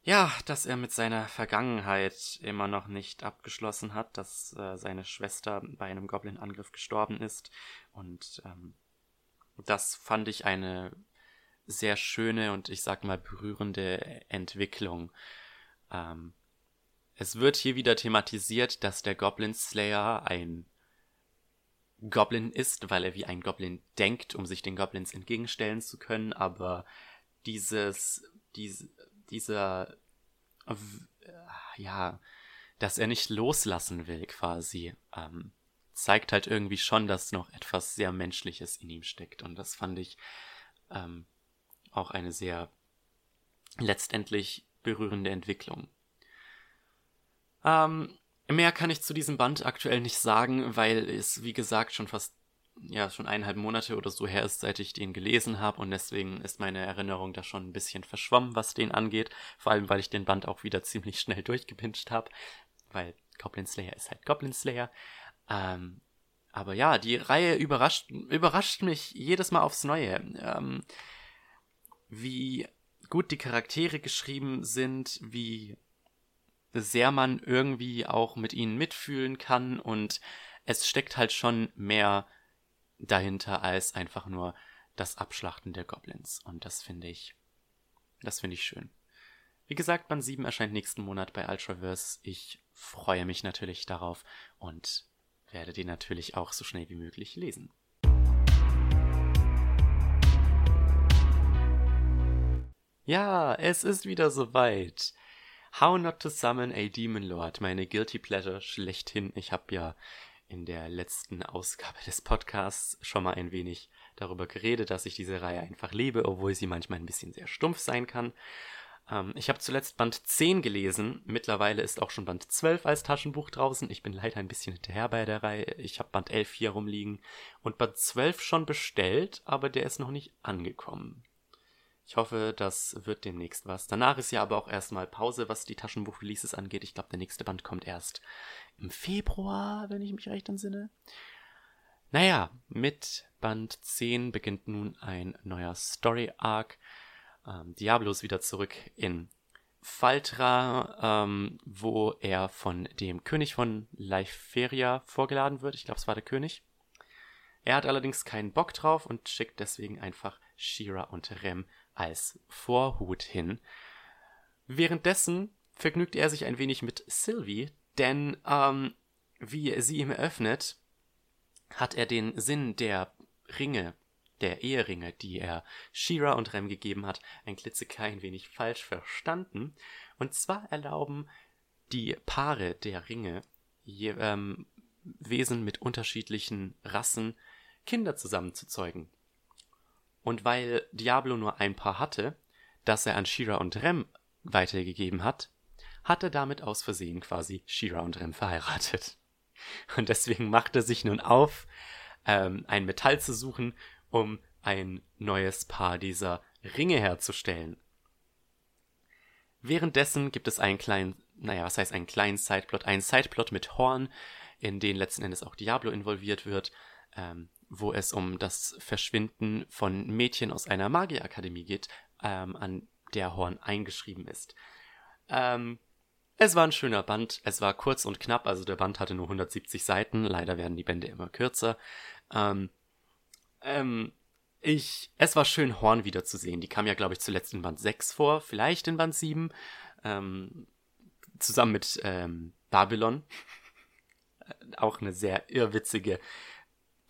[SPEAKER 1] ja, dass er mit seiner Vergangenheit immer noch nicht abgeschlossen hat, dass äh, seine Schwester bei einem Goblin-Angriff gestorben ist. Und ähm, das fand ich eine sehr schöne und ich sag mal berührende Entwicklung. Ähm, es wird hier wieder thematisiert, dass der Goblin Slayer ein Goblin ist, weil er wie ein Goblin denkt, um sich den Goblins entgegenstellen zu können, aber dieses, diese, dieser, ja, dass er nicht loslassen will quasi, ähm, zeigt halt irgendwie schon, dass noch etwas sehr Menschliches in ihm steckt. Und das fand ich ähm, auch eine sehr letztendlich berührende Entwicklung. Ähm, Mehr kann ich zu diesem Band aktuell nicht sagen, weil es, wie gesagt, schon fast, ja, schon eineinhalb Monate oder so her ist, seit ich den gelesen habe und deswegen ist meine Erinnerung da schon ein bisschen verschwommen, was den angeht. Vor allem, weil ich den Band auch wieder <laughs> ziemlich schnell durchgepinscht habe, weil Goblin Slayer ist halt Goblin Slayer. Ähm, aber ja, die Reihe überrascht, überrascht mich jedes Mal aufs Neue. Ähm, wie gut die Charaktere geschrieben sind, wie sehr man irgendwie auch mit ihnen mitfühlen kann und es steckt halt schon mehr dahinter als einfach nur das Abschlachten der Goblins. Und das finde ich, das finde ich schön. Wie gesagt, Band 7 erscheint nächsten Monat bei Ultraverse. Ich freue mich natürlich darauf und werde den natürlich auch so schnell wie möglich lesen. Ja, es ist wieder soweit. How Not to Summon a Demon Lord, meine Guilty Pleasure schlechthin. Ich habe ja in der letzten Ausgabe des Podcasts schon mal ein wenig darüber geredet, dass ich diese Reihe einfach liebe, obwohl sie manchmal ein bisschen sehr stumpf sein kann. Ähm, ich habe zuletzt Band 10 gelesen. Mittlerweile ist auch schon Band 12 als Taschenbuch draußen. Ich bin leider ein bisschen hinterher bei der Reihe. Ich habe Band 11 hier rumliegen und Band 12 schon bestellt, aber der ist noch nicht angekommen. Ich hoffe, das wird demnächst was. Danach ist ja aber auch erstmal Pause, was die Taschenbuch-Releases angeht. Ich glaube, der nächste Band kommt erst im Februar, wenn ich mich recht entsinne. Naja, mit Band 10 beginnt nun ein neuer Story-Arc. Ähm, Diablo ist wieder zurück in Faltra, ähm, wo er von dem König von Leiferia vorgeladen wird. Ich glaube, es war der König. Er hat allerdings keinen Bock drauf und schickt deswegen einfach Shira und Rem als Vorhut hin. Währenddessen vergnügt er sich ein wenig mit Sylvie, denn ähm, wie sie ihm eröffnet, hat er den Sinn der Ringe, der Eheringe, die er Shira und Rem gegeben hat, ein klitzeklein wenig falsch verstanden. Und zwar erlauben die Paare der Ringe je, ähm, Wesen mit unterschiedlichen Rassen Kinder zusammenzuzeugen. Und weil Diablo nur ein Paar hatte, das er an Shira und Rem weitergegeben hat, hat er damit aus Versehen quasi Shira und Rem verheiratet. Und deswegen macht er sich nun auf, ähm, ein Metall zu suchen, um ein neues Paar dieser Ringe herzustellen. Währenddessen gibt es einen kleinen, naja, was heißt einen kleinen Sideplot, einen Sideplot mit Horn, in den letzten Endes auch Diablo involviert wird, ähm, wo es um das Verschwinden von Mädchen aus einer Magierakademie geht, ähm, an der Horn eingeschrieben ist. Ähm, es war ein schöner Band, es war kurz und knapp, also der Band hatte nur 170 Seiten, leider werden die Bände immer kürzer. Ähm, ähm, ich, es war schön, Horn wiederzusehen. Die kam ja, glaube ich, zuletzt in Band 6 vor, vielleicht in Band 7, ähm, zusammen mit ähm, Babylon. <laughs> Auch eine sehr irrwitzige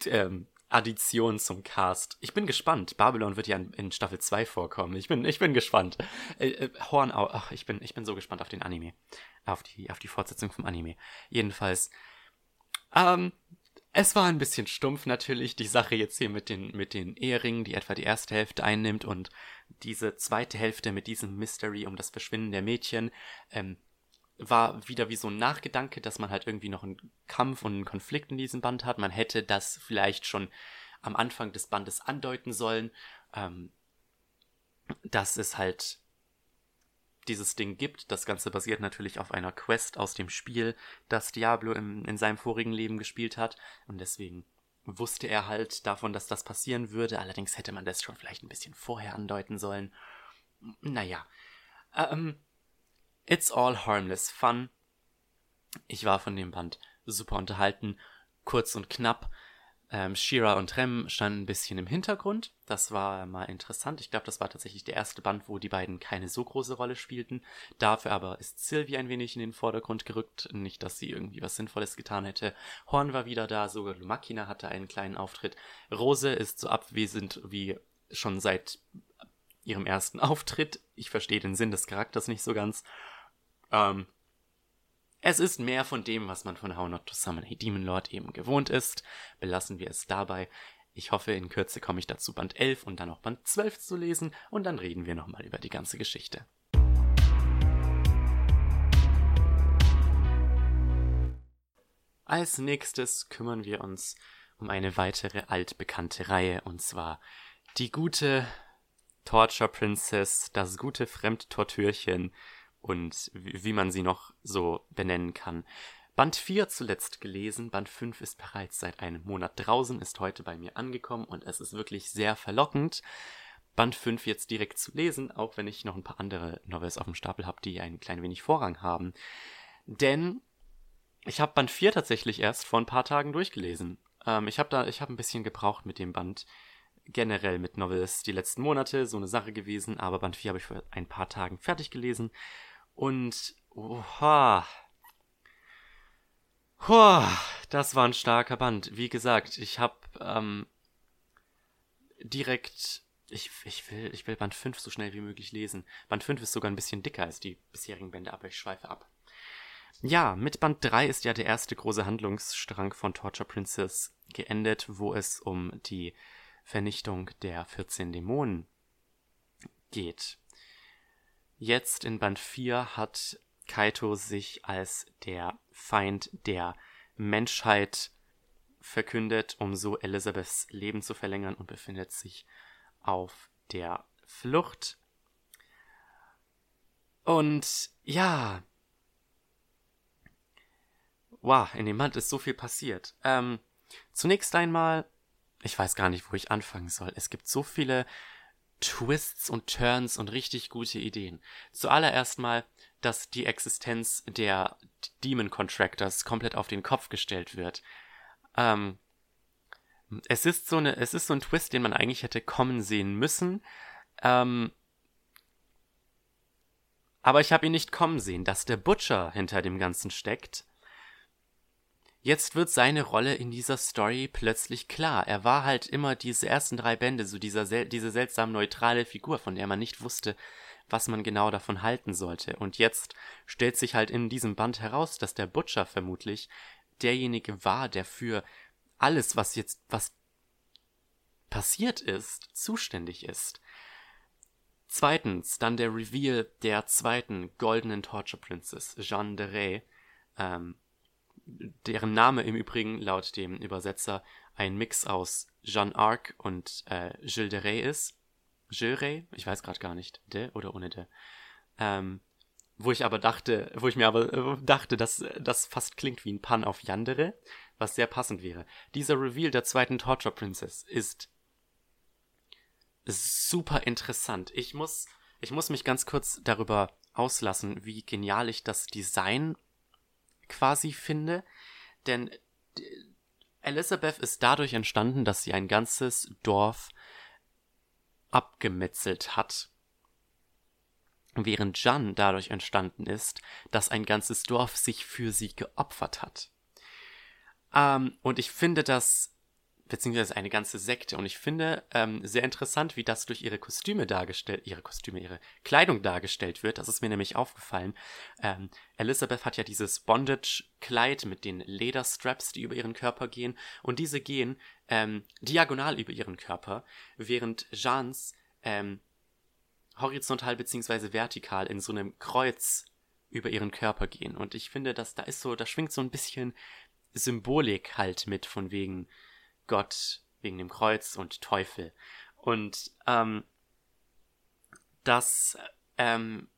[SPEAKER 1] ähm, Addition zum Cast. Ich bin gespannt. Babylon wird ja in, in Staffel 2 vorkommen. Ich bin, ich bin gespannt. Äh, äh, Horn auch. Ach, ich bin, ich bin so gespannt auf den Anime. Auf die, auf die Fortsetzung vom Anime. Jedenfalls. Ähm, es war ein bisschen stumpf natürlich, die Sache jetzt hier mit den, mit den Eheringen, die etwa die erste Hälfte einnimmt und diese zweite Hälfte mit diesem Mystery um das Verschwinden der Mädchen. Ähm, war wieder wie so ein Nachgedanke, dass man halt irgendwie noch einen Kampf und einen Konflikt in diesem Band hat. Man hätte das vielleicht schon am Anfang des Bandes andeuten sollen, ähm, dass es halt dieses Ding gibt. Das Ganze basiert natürlich auf einer Quest aus dem Spiel, das Diablo im, in seinem vorigen Leben gespielt hat. Und deswegen wusste er halt davon, dass das passieren würde. Allerdings hätte man das schon vielleicht ein bisschen vorher andeuten sollen. Naja. Ähm, It's all harmless fun. Ich war von dem Band super unterhalten, kurz und knapp. Ähm, Shira und Rem standen ein bisschen im Hintergrund. Das war mal interessant. Ich glaube, das war tatsächlich der erste Band, wo die beiden keine so große Rolle spielten. Dafür aber ist Sylvie ein wenig in den Vordergrund gerückt. Nicht, dass sie irgendwie was Sinnvolles getan hätte. Horn war wieder da, sogar Lumakina hatte einen kleinen Auftritt. Rose ist so abwesend wie schon seit ihrem ersten Auftritt. Ich verstehe den Sinn des Charakters nicht so ganz. Ähm, es ist mehr von dem, was man von How Not to Summon a Demon Lord eben gewohnt ist. Belassen wir es dabei. Ich hoffe, in Kürze komme ich dazu, Band 11 und dann auch Band 12 zu lesen und dann reden wir nochmal über die ganze Geschichte. Als nächstes kümmern wir uns um eine weitere altbekannte Reihe und zwar die gute Torture Princess, das gute Fremdtortürchen und wie man sie noch so benennen kann. Band 4 zuletzt gelesen, Band 5 ist bereits seit einem Monat draußen, ist heute bei mir angekommen und es ist wirklich sehr verlockend, Band 5 jetzt direkt zu lesen, auch wenn ich noch ein paar andere Novels auf dem Stapel habe, die ein klein wenig Vorrang haben. Denn ich habe Band 4 tatsächlich erst vor ein paar Tagen durchgelesen. Ähm, ich habe da, ich habe ein bisschen gebraucht mit dem Band generell mit Novels die letzten Monate, so eine Sache gewesen, aber Band 4 habe ich vor ein paar Tagen fertig gelesen. Und, oha. Oha, das war ein starker Band. Wie gesagt, ich habe ähm, direkt, ich, ich, will, ich will Band 5 so schnell wie möglich lesen. Band 5 ist sogar ein bisschen dicker als die bisherigen Bände, aber ich schweife ab. Ja, mit Band 3 ist ja der erste große Handlungsstrang von Torture Princess geendet, wo es um die Vernichtung der 14 Dämonen geht. jetzt in Band 4 hat Kaito sich als der Feind der Menschheit verkündet, um so Elizabeths Leben zu verlängern und befindet sich auf der Flucht. Und ja. Wow, in dem Band ist so viel passiert. Ähm, zunächst einmal, ich weiß gar nicht, wo ich anfangen soll. Es gibt so viele Twists und Turns und richtig gute Ideen. Zuallererst mal, dass die Existenz der Demon Contractors komplett auf den Kopf gestellt wird. Ähm, es ist so eine, es ist so ein Twist, den man eigentlich hätte kommen sehen müssen. Ähm, aber ich habe ihn nicht kommen sehen, dass der Butcher hinter dem Ganzen steckt. Jetzt wird seine Rolle in dieser Story plötzlich klar. Er war halt immer diese ersten drei Bände, so dieser sel diese seltsam neutrale Figur, von der man nicht wusste, was man genau davon halten sollte. Und jetzt stellt sich halt in diesem Band heraus, dass der Butcher vermutlich derjenige war, der für alles, was jetzt, was passiert ist, zuständig ist. Zweitens, dann der Reveal der zweiten goldenen Torture Princess, Jeanne de Rey, ähm, deren Name im Übrigen laut dem Übersetzer ein Mix aus Jeanne Arc und äh, Gilles de Rey ist. Gilles Rey? Ich weiß gerade gar nicht. De oder ohne de. Ähm, wo ich aber dachte, wo ich mir aber äh, dachte, dass das fast klingt wie ein Pun auf Yandere, was sehr passend wäre. Dieser Reveal der zweiten Torture Princess ist super interessant. Ich muss, ich muss mich ganz kurz darüber auslassen, wie genial ich das Design quasi finde, denn Elizabeth ist dadurch entstanden, dass sie ein ganzes Dorf abgemetzelt hat. Während Jan dadurch entstanden ist, dass ein ganzes Dorf sich für sie geopfert hat. Ähm, und ich finde das beziehungsweise eine ganze Sekte. Und ich finde ähm, sehr interessant, wie das durch ihre Kostüme dargestellt, ihre Kostüme, ihre Kleidung dargestellt wird. Das ist mir nämlich aufgefallen. Ähm, Elizabeth hat ja dieses Bondage-Kleid mit den Lederstraps, die über ihren Körper gehen. Und diese gehen ähm, diagonal über ihren Körper, während Jeans ähm, horizontal beziehungsweise vertikal in so einem Kreuz über ihren Körper gehen. Und ich finde, dass da ist so, da schwingt so ein bisschen Symbolik halt mit, von wegen, Gott wegen dem Kreuz und Teufel. Und ähm, das ähm,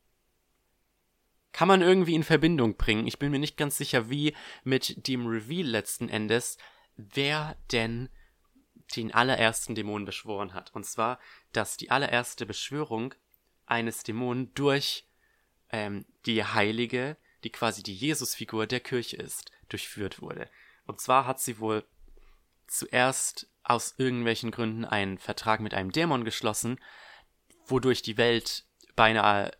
[SPEAKER 1] kann man irgendwie in Verbindung bringen. Ich bin mir nicht ganz sicher, wie mit dem Reveal letzten Endes, wer denn den allerersten Dämon beschworen hat. Und zwar, dass die allererste Beschwörung eines Dämonen durch ähm, die Heilige, die quasi die Jesusfigur der Kirche ist, durchführt wurde. Und zwar hat sie wohl zuerst aus irgendwelchen Gründen einen Vertrag mit einem Dämon geschlossen, wodurch die Welt beinahe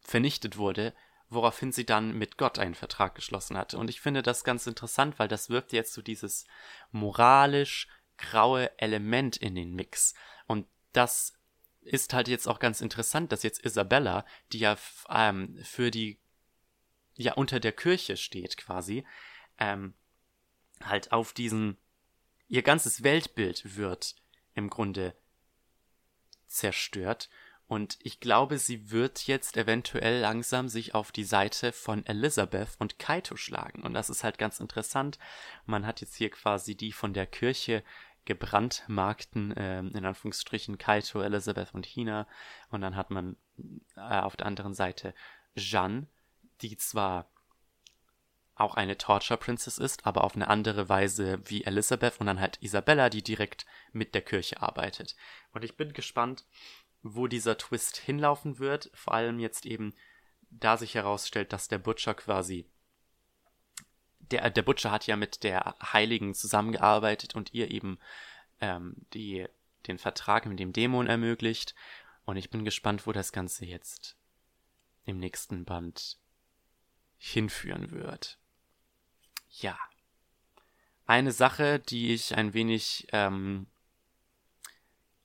[SPEAKER 1] vernichtet wurde, woraufhin sie dann mit Gott einen Vertrag geschlossen hatte. Und ich finde das ganz interessant, weil das wirft jetzt so dieses moralisch graue Element in den Mix. Und das ist halt jetzt auch ganz interessant, dass jetzt Isabella, die ja ähm, für die, ja unter der Kirche steht quasi, ähm, halt auf diesen ihr ganzes Weltbild wird im Grunde zerstört. Und ich glaube, sie wird jetzt eventuell langsam sich auf die Seite von Elizabeth und Kaito schlagen. Und das ist halt ganz interessant. Man hat jetzt hier quasi die von der Kirche gebrandmarkten, äh, in Anführungsstrichen, Kaito, Elizabeth und Hina. Und dann hat man äh, auf der anderen Seite Jeanne, die zwar auch eine Torture Princess ist, aber auf eine andere Weise wie Elizabeth und dann halt Isabella, die direkt mit der Kirche arbeitet. Und ich bin gespannt, wo dieser Twist hinlaufen wird, vor allem jetzt eben, da sich herausstellt, dass der Butcher quasi der, der Butcher hat ja mit der Heiligen zusammengearbeitet und ihr eben ähm, die, den Vertrag mit dem Dämon ermöglicht. Und ich bin gespannt, wo das Ganze jetzt im nächsten Band hinführen wird. Ja. Eine Sache, die ich ein wenig. Ähm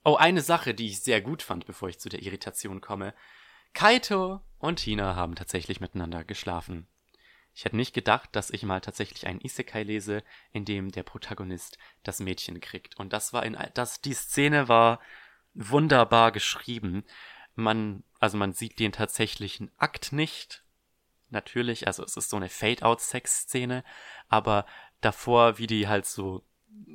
[SPEAKER 1] oh, eine Sache, die ich sehr gut fand, bevor ich zu der Irritation komme. Kaito und Tina haben tatsächlich miteinander geschlafen. Ich hätte nicht gedacht, dass ich mal tatsächlich einen Isekai lese, in dem der Protagonist das Mädchen kriegt. Und das war in das die Szene war wunderbar geschrieben. Man also man sieht den tatsächlichen Akt nicht. Natürlich, also es ist so eine Fade-out-Sex-Szene, aber davor, wie die halt so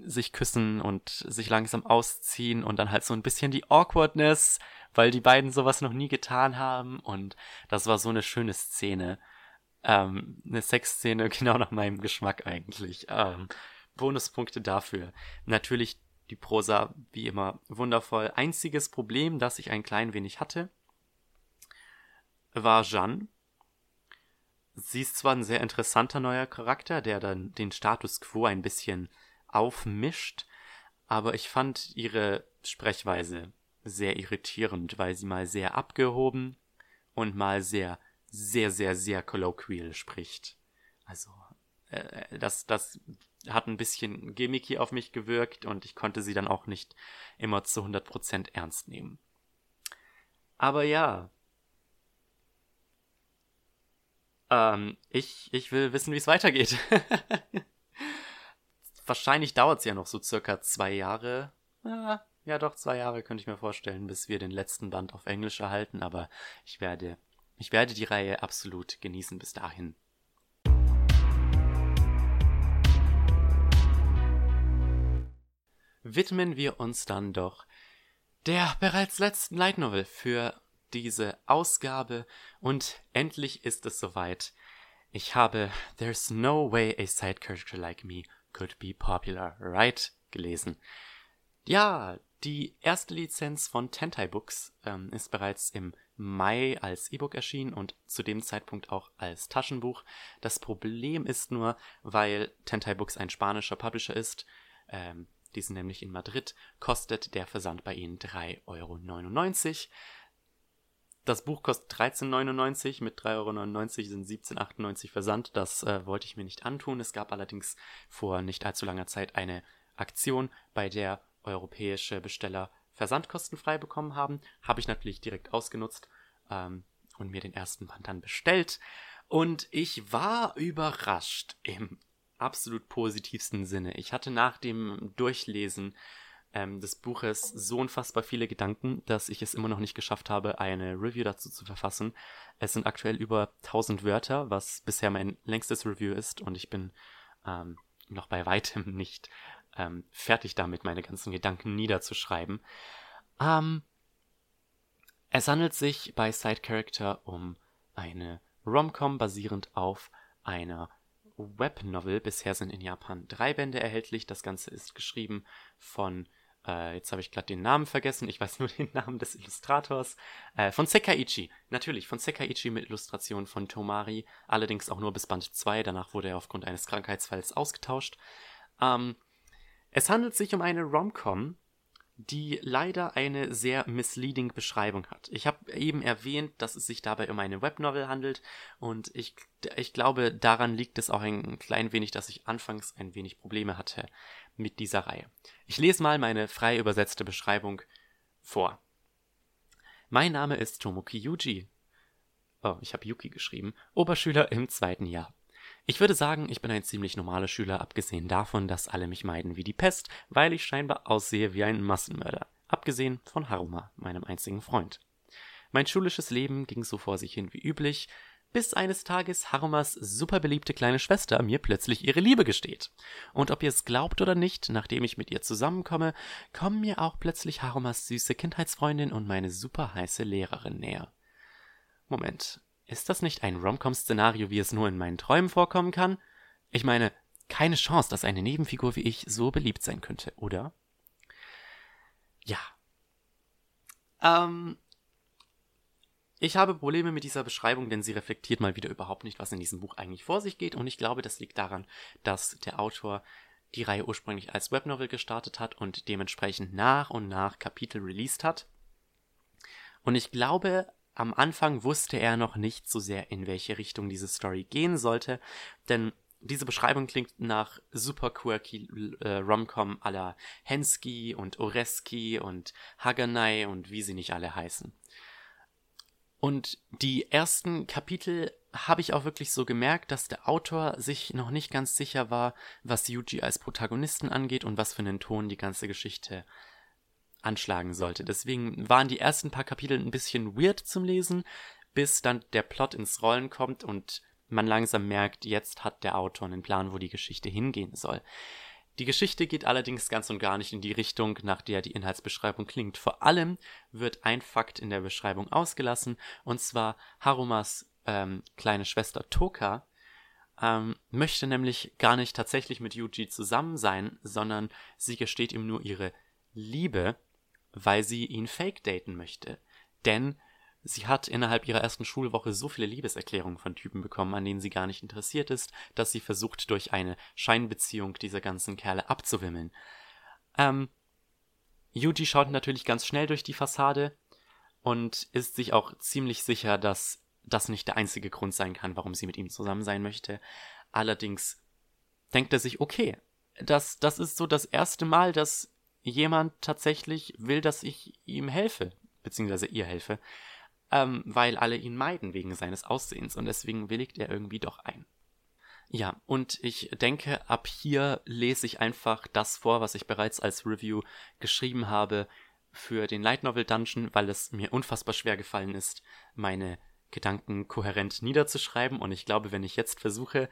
[SPEAKER 1] sich küssen und sich langsam ausziehen und dann halt so ein bisschen die Awkwardness, weil die beiden sowas noch nie getan haben und das war so eine schöne Szene. Ähm, eine Sexszene <laughs> genau nach meinem Geschmack eigentlich. Ähm, Bonuspunkte dafür. Natürlich die Prosa wie immer wundervoll. Einziges Problem, das ich ein klein wenig hatte, war Jeanne. Sie ist zwar ein sehr interessanter neuer Charakter, der dann den Status quo ein bisschen aufmischt, aber ich fand ihre Sprechweise sehr irritierend, weil sie mal sehr abgehoben und mal sehr, sehr, sehr, sehr colloquial spricht. Also, äh, das, das hat ein bisschen gimmicky auf mich gewirkt und ich konnte sie dann auch nicht immer zu 100% ernst nehmen. Aber ja. Ähm, ich, ich will wissen, wie es weitergeht. <laughs> Wahrscheinlich dauert es ja noch so circa zwei Jahre. Ja, ja, doch, zwei Jahre könnte ich mir vorstellen, bis wir den letzten Band auf Englisch erhalten, aber ich werde, ich werde die Reihe absolut genießen bis dahin. widmen wir uns dann doch der bereits letzten Light Novel für diese Ausgabe und endlich ist es soweit. Ich habe There's no way a side character like me could be popular, right? gelesen. Ja, die erste Lizenz von Tentai Books ähm, ist bereits im Mai als E-Book erschienen und zu dem Zeitpunkt auch als Taschenbuch. Das Problem ist nur, weil Tentai Books ein spanischer Publisher ist, ähm, die sind nämlich in Madrid, kostet der Versand bei ihnen 3,99 Euro. Das Buch kostet 13,99, mit 3,99 Euro sind 17,98 Versand. Das äh, wollte ich mir nicht antun. Es gab allerdings vor nicht allzu langer Zeit eine Aktion, bei der europäische Besteller Versandkosten frei bekommen haben. Habe ich natürlich direkt ausgenutzt ähm, und mir den ersten Band dann bestellt. Und ich war überrascht im absolut positivsten Sinne. Ich hatte nach dem Durchlesen ähm, des Buches so unfassbar viele Gedanken, dass ich es immer noch nicht geschafft habe, eine Review dazu zu verfassen. Es sind aktuell über 1000 Wörter, was bisher mein längstes Review ist und ich bin ähm, noch bei weitem <laughs> nicht ähm, fertig damit, meine ganzen Gedanken niederzuschreiben. Ähm, es handelt sich bei Side Character um eine Romcom basierend auf einer Webnovel. Bisher sind in Japan drei Bände erhältlich. Das Ganze ist geschrieben von, äh, jetzt habe ich gerade den Namen vergessen, ich weiß nur <laughs> den Namen des Illustrators, äh, von Sekaiichi. Natürlich, von Sekaiichi mit Illustration von Tomari, allerdings auch nur bis Band 2. Danach wurde er aufgrund eines Krankheitsfalls ausgetauscht. Ähm, es handelt sich um eine Romcom, die leider eine sehr misleading Beschreibung hat. Ich habe eben erwähnt, dass es sich dabei um eine Webnovel handelt und ich, ich glaube, daran liegt es auch ein klein wenig, dass ich anfangs ein wenig Probleme hatte mit dieser Reihe. Ich lese mal meine frei übersetzte Beschreibung vor. Mein Name ist Tomoki Yuji. Oh, ich habe Yuki geschrieben. Oberschüler im zweiten Jahr. Ich würde sagen, ich bin ein ziemlich normaler Schüler, abgesehen davon, dass alle mich meiden wie die Pest, weil ich scheinbar aussehe wie ein Massenmörder. Abgesehen von Haruma, meinem einzigen Freund. Mein schulisches Leben ging so vor sich hin wie üblich, bis eines Tages Harumas super beliebte kleine Schwester mir plötzlich ihre Liebe gesteht. Und ob ihr es glaubt oder nicht, nachdem ich mit ihr zusammenkomme, kommen mir auch plötzlich Harumas süße Kindheitsfreundin und meine super heiße Lehrerin näher. Moment, ist das nicht ein Romcom-Szenario, wie es nur in meinen Träumen vorkommen kann? Ich meine, keine Chance, dass eine Nebenfigur wie ich so beliebt sein könnte, oder? Ja. Ähm. Ich habe Probleme mit dieser Beschreibung, denn sie reflektiert mal wieder überhaupt nicht, was in diesem Buch eigentlich vor sich geht. Und ich glaube, das liegt daran, dass der Autor die Reihe ursprünglich als Webnovel gestartet hat und dementsprechend nach und nach Kapitel released hat. Und ich glaube, am Anfang wusste er noch nicht so sehr, in welche Richtung diese Story gehen sollte, denn diese Beschreibung klingt nach super quirky äh, Romcom aller Hensky und Oreski und Haganai und wie sie nicht alle heißen. Und die ersten Kapitel habe ich auch wirklich so gemerkt, dass der Autor sich noch nicht ganz sicher war, was Yuji als Protagonisten angeht und was für einen Ton die ganze Geschichte anschlagen sollte. Deswegen waren die ersten paar Kapitel ein bisschen weird zum Lesen, bis dann der Plot ins Rollen kommt und man langsam merkt, jetzt hat der Autor einen Plan, wo die Geschichte hingehen soll. Die Geschichte geht allerdings ganz und gar nicht in die Richtung, nach der die Inhaltsbeschreibung klingt. Vor allem wird ein Fakt in der Beschreibung ausgelassen, und zwar Harumas ähm, kleine Schwester Toka ähm, möchte nämlich gar nicht tatsächlich mit Yuji zusammen sein, sondern sie gesteht ihm nur ihre Liebe, weil sie ihn fake daten möchte. Denn Sie hat innerhalb ihrer ersten Schulwoche so viele Liebeserklärungen von Typen bekommen, an denen sie gar nicht interessiert ist, dass sie versucht, durch eine Scheinbeziehung diese ganzen Kerle abzuwimmeln. Ähm, Yuji schaut natürlich ganz schnell durch die Fassade und ist sich auch ziemlich sicher, dass das nicht der einzige Grund sein kann, warum sie mit ihm zusammen sein möchte. Allerdings denkt er sich, okay, das, das ist so das erste Mal, dass jemand tatsächlich will, dass ich ihm helfe, beziehungsweise ihr helfe ähm, weil alle ihn meiden wegen seines Aussehens und deswegen willigt er irgendwie doch ein. Ja, und ich denke, ab hier lese ich einfach das vor, was ich bereits als Review geschrieben habe für den Light Novel Dungeon, weil es mir unfassbar schwer gefallen ist, meine Gedanken kohärent niederzuschreiben. Und ich glaube, wenn ich jetzt versuche,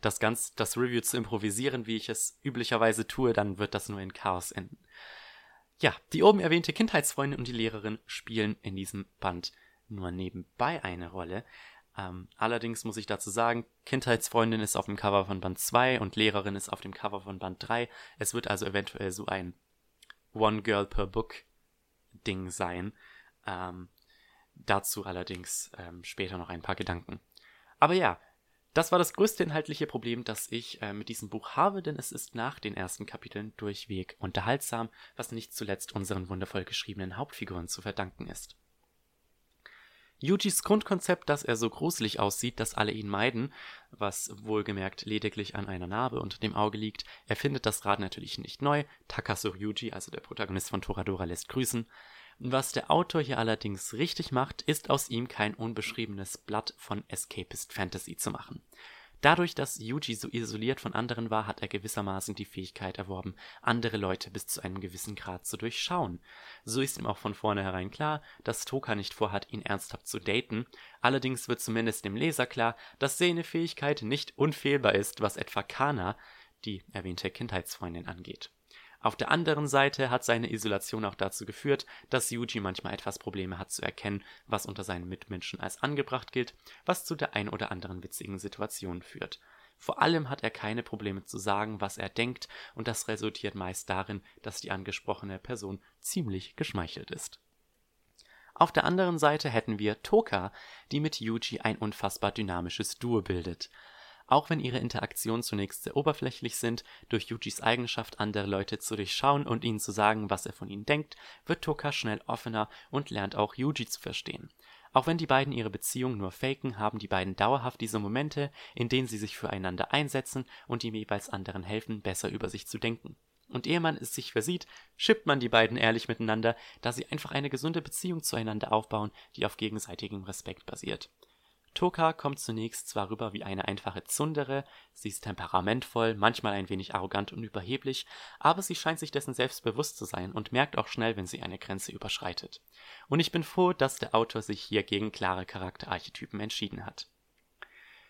[SPEAKER 1] das ganz, das Review zu improvisieren, wie ich es üblicherweise tue, dann wird das nur in Chaos enden. Ja, die oben erwähnte Kindheitsfreundin und die Lehrerin spielen in diesem Band nur nebenbei eine Rolle. Ähm, allerdings muss ich dazu sagen, Kindheitsfreundin ist auf dem Cover von Band 2 und Lehrerin ist auf dem Cover von Band 3. Es wird also eventuell so ein One Girl per Book Ding sein. Ähm, dazu allerdings ähm, später noch ein paar Gedanken. Aber ja, das war das größte inhaltliche Problem, das ich äh, mit diesem Buch habe, denn es ist nach den ersten Kapiteln durchweg unterhaltsam, was nicht zuletzt unseren wundervoll geschriebenen Hauptfiguren zu verdanken ist. Yujis Grundkonzept, dass er so gruselig aussieht, dass alle ihn meiden, was wohlgemerkt lediglich an einer Narbe unter dem Auge liegt, er findet das Rad natürlich nicht neu. Takasu Yuji, also der Protagonist von Toradora, lässt grüßen. Was der Autor hier allerdings richtig macht, ist aus ihm kein unbeschriebenes Blatt von Escapist Fantasy zu machen. Dadurch, dass Yuji so isoliert von anderen war, hat er gewissermaßen die Fähigkeit erworben, andere Leute bis zu einem gewissen Grad zu durchschauen. So ist ihm auch von vornherein klar, dass Toka nicht vorhat, ihn ernsthaft zu daten. Allerdings wird zumindest dem Leser klar, dass seine Fähigkeit nicht unfehlbar ist, was etwa Kana, die erwähnte Kindheitsfreundin, angeht. Auf der anderen Seite hat seine Isolation auch dazu geführt, dass Yuji manchmal etwas Probleme hat zu erkennen, was unter seinen Mitmenschen als angebracht gilt, was zu der ein oder anderen witzigen Situation führt. Vor allem hat er keine Probleme zu sagen, was er denkt, und das resultiert meist darin, dass die angesprochene Person ziemlich geschmeichelt ist. Auf der anderen Seite hätten wir Toka, die mit Yuji ein unfassbar dynamisches Duo bildet. Auch wenn ihre Interaktionen zunächst sehr oberflächlich sind, durch Yujis Eigenschaft, andere Leute zu durchschauen und ihnen zu sagen, was er von ihnen denkt, wird Toka schnell offener und lernt auch Yuji zu verstehen. Auch wenn die beiden ihre Beziehung nur faken, haben die beiden dauerhaft diese Momente, in denen sie sich füreinander einsetzen und dem jeweils anderen helfen, besser über sich zu denken. Und ehe man es sich versieht, schippt man die beiden ehrlich miteinander, da sie einfach eine gesunde Beziehung zueinander aufbauen, die auf gegenseitigem Respekt basiert. Toka kommt zunächst zwar rüber wie eine einfache Zundere, sie ist temperamentvoll, manchmal ein wenig arrogant und überheblich, aber sie scheint sich dessen selbst bewusst zu sein und merkt auch schnell, wenn sie eine Grenze überschreitet. Und ich bin froh, dass der Autor sich hier gegen klare Charakterarchetypen entschieden hat.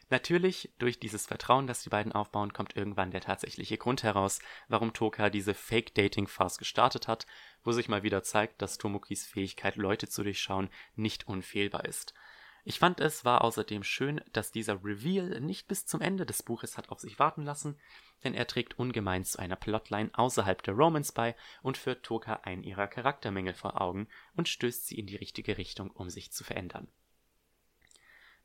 [SPEAKER 1] Natürlich, durch dieses Vertrauen, das die beiden aufbauen, kommt irgendwann der tatsächliche Grund heraus, warum Toka diese Fake-Dating-Farce gestartet hat, wo sich mal wieder zeigt, dass Tomokis Fähigkeit, Leute zu durchschauen, nicht unfehlbar ist – ich fand es war außerdem schön, dass dieser Reveal nicht bis zum Ende des Buches hat auf sich warten lassen, denn er trägt ungemein zu einer Plotline außerhalb der Romance bei und führt Toka einen ihrer Charaktermängel vor Augen und stößt sie in die richtige Richtung, um sich zu verändern.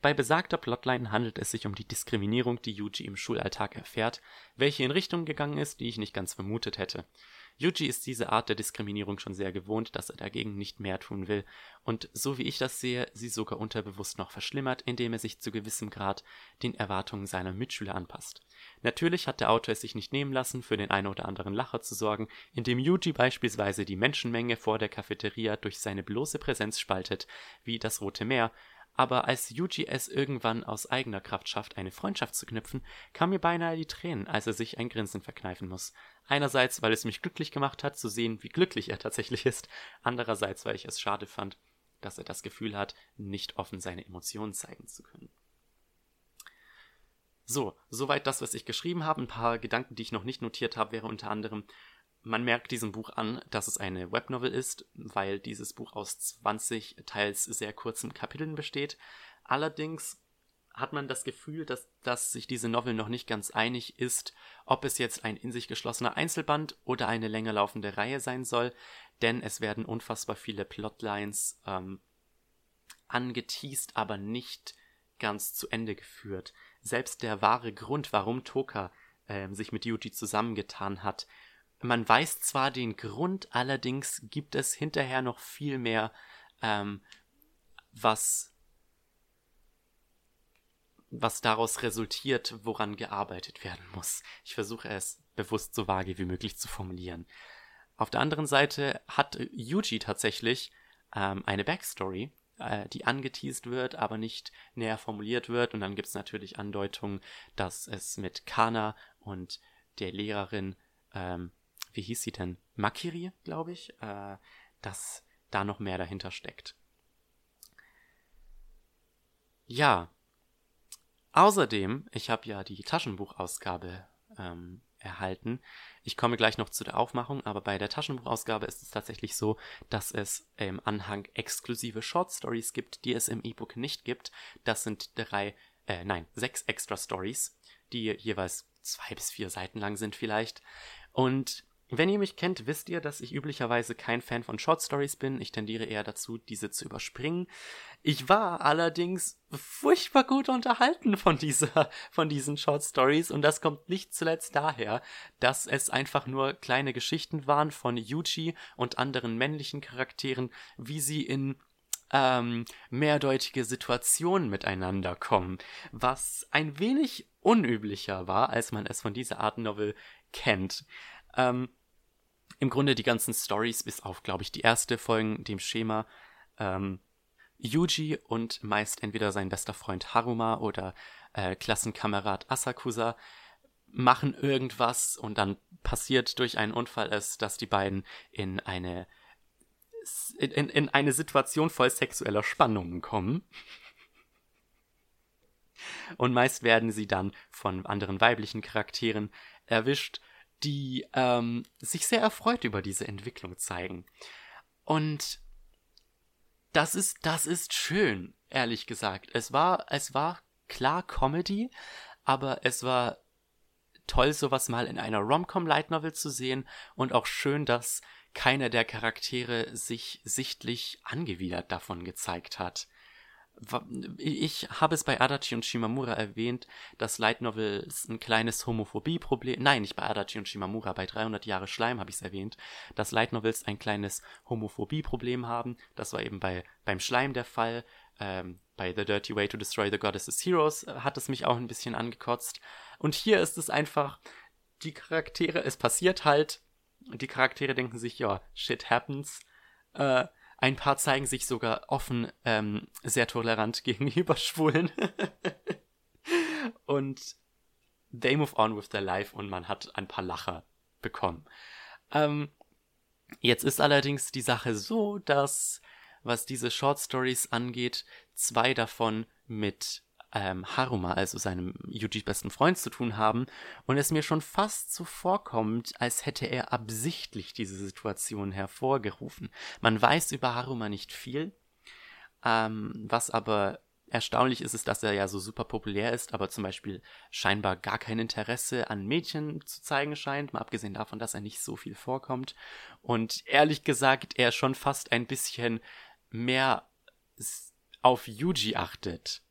[SPEAKER 1] Bei besagter Plotline handelt es sich um die Diskriminierung, die Yuji im Schulalltag erfährt, welche in Richtungen gegangen ist, die ich nicht ganz vermutet hätte. Yuji ist diese Art der Diskriminierung schon sehr gewohnt, dass er dagegen nicht mehr tun will und so wie ich das sehe, sie sogar unterbewusst noch verschlimmert, indem er sich zu gewissem Grad den Erwartungen seiner Mitschüler anpasst. Natürlich hat der Autor es sich nicht nehmen lassen, für den einen oder anderen Lacher zu sorgen, indem Yuji beispielsweise die Menschenmenge vor der Cafeteria durch seine bloße Präsenz spaltet, wie das Rote Meer, aber als Yuji es irgendwann aus eigener Kraft schafft, eine Freundschaft zu knüpfen, kam mir beinahe die Tränen, als er sich ein Grinsen verkneifen muss. Einerseits, weil es mich glücklich gemacht hat, zu sehen, wie glücklich er tatsächlich ist, andererseits, weil ich es schade fand, dass er das Gefühl hat, nicht offen seine Emotionen zeigen zu können. So, soweit das, was ich geschrieben habe. Ein paar Gedanken, die ich noch nicht notiert habe, wäre unter anderem, man merkt diesem Buch an, dass es eine Webnovel ist, weil dieses Buch aus 20 teils sehr kurzen Kapiteln besteht. Allerdings hat man das Gefühl, dass, dass sich diese Novel noch nicht ganz einig ist, ob es jetzt ein in sich geschlossener Einzelband oder eine länger laufende Reihe sein soll, denn es werden unfassbar viele Plotlines ähm, angeteased, aber nicht ganz zu Ende geführt. Selbst der wahre Grund, warum Toka äh, sich mit Yuji zusammengetan hat, man weiß zwar den Grund, allerdings gibt es hinterher noch viel mehr, ähm, was, was daraus resultiert, woran gearbeitet werden muss. Ich versuche es bewusst so vage wie möglich zu formulieren. Auf der anderen Seite hat Yuji tatsächlich ähm, eine Backstory, äh, die angeteased wird, aber nicht näher formuliert wird. Und dann gibt es natürlich Andeutungen, dass es mit Kana und der Lehrerin ähm, wie hieß sie denn? Makiri, glaube ich, äh, dass da noch mehr dahinter steckt. Ja. Außerdem, ich habe ja die Taschenbuchausgabe ähm, erhalten. Ich komme gleich noch zu der Aufmachung, aber bei der Taschenbuchausgabe ist es tatsächlich so, dass es im Anhang exklusive Short Stories gibt, die es im E-Book nicht gibt. Das sind drei, äh, nein, sechs extra Stories, die jeweils zwei bis vier Seiten lang sind vielleicht. Und wenn ihr mich kennt, wisst ihr, dass ich üblicherweise kein Fan von Short Stories bin. Ich tendiere eher dazu, diese zu überspringen. Ich war allerdings furchtbar gut unterhalten von dieser, von diesen Short Stories und das kommt nicht zuletzt daher, dass es einfach nur kleine Geschichten waren von Yuji und anderen männlichen Charakteren, wie sie in ähm, mehrdeutige Situationen miteinander kommen, was ein wenig unüblicher war, als man es von dieser Art Novel kennt. Ähm, Im Grunde die ganzen Stories, bis auf, glaube ich, die erste folgen dem Schema. Ähm, Yuji und meist entweder sein bester Freund Haruma oder äh, Klassenkamerad Asakusa machen irgendwas und dann passiert durch einen Unfall es, dass die beiden in eine in, in eine Situation voll sexueller Spannungen kommen. Und meist werden sie dann von anderen weiblichen Charakteren erwischt die ähm, sich sehr erfreut über diese Entwicklung zeigen. Und das ist, das ist schön, ehrlich gesagt. Es war, es war klar Comedy, aber es war toll, sowas mal in einer Rom-Com Light Novel zu sehen und auch schön, dass keiner der Charaktere sich sichtlich angewidert davon gezeigt hat ich habe es bei Adachi und Shimamura erwähnt, dass Light Novels ein kleines Homophobie-Problem, nein, nicht bei Adachi und Shimamura, bei 300 Jahre Schleim habe ich es erwähnt, dass Light Novels ein kleines Homophobie-Problem haben. Das war eben bei, beim Schleim der Fall. Ähm, bei The Dirty Way to Destroy the Goddess's Heroes äh, hat es mich auch ein bisschen angekotzt. Und hier ist es einfach, die Charaktere, es passiert halt, die Charaktere denken sich, ja, shit happens. Äh, ein paar zeigen sich sogar offen ähm, sehr tolerant <laughs> gegenüber Schwulen. <laughs> und they move on with their life und man hat ein paar Lacher bekommen. Ähm, jetzt ist allerdings die Sache so, dass was diese Short Stories angeht, zwei davon mit ähm, Haruma, also seinem Yujis besten Freund, zu tun haben und es mir schon fast so vorkommt, als hätte er absichtlich diese Situation hervorgerufen. Man weiß über Haruma nicht viel, ähm, was aber erstaunlich ist, ist, dass er ja so super populär ist, aber zum Beispiel scheinbar gar kein Interesse an Mädchen zu zeigen scheint, mal abgesehen davon, dass er nicht so viel vorkommt. Und ehrlich gesagt, er schon fast ein bisschen mehr auf Yuji achtet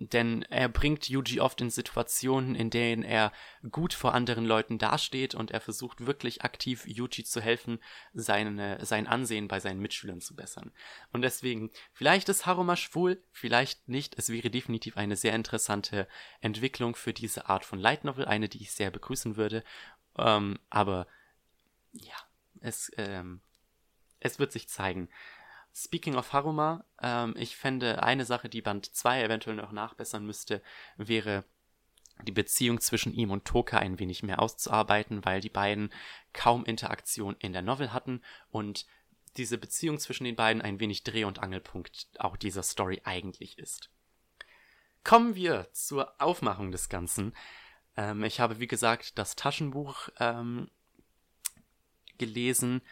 [SPEAKER 1] denn er bringt Yuji oft in Situationen, in denen er gut vor anderen Leuten dasteht und er versucht wirklich aktiv Yuji zu helfen, seine, sein Ansehen bei seinen Mitschülern zu bessern. Und deswegen, vielleicht ist Haruma schwul, vielleicht nicht. Es wäre definitiv eine sehr interessante Entwicklung für diese Art von Light Novel, eine, die ich sehr begrüßen würde. Ähm, aber ja, es, ähm, es wird sich zeigen. Speaking of Haruma, ähm, ich fände eine Sache, die Band 2 eventuell noch nachbessern müsste, wäre die Beziehung zwischen ihm und Toka ein wenig mehr auszuarbeiten, weil die beiden kaum Interaktion in der Novel hatten und diese Beziehung zwischen den beiden ein wenig Dreh- und Angelpunkt auch dieser Story eigentlich ist. Kommen wir zur Aufmachung des Ganzen. Ähm, ich habe, wie gesagt, das Taschenbuch ähm, gelesen.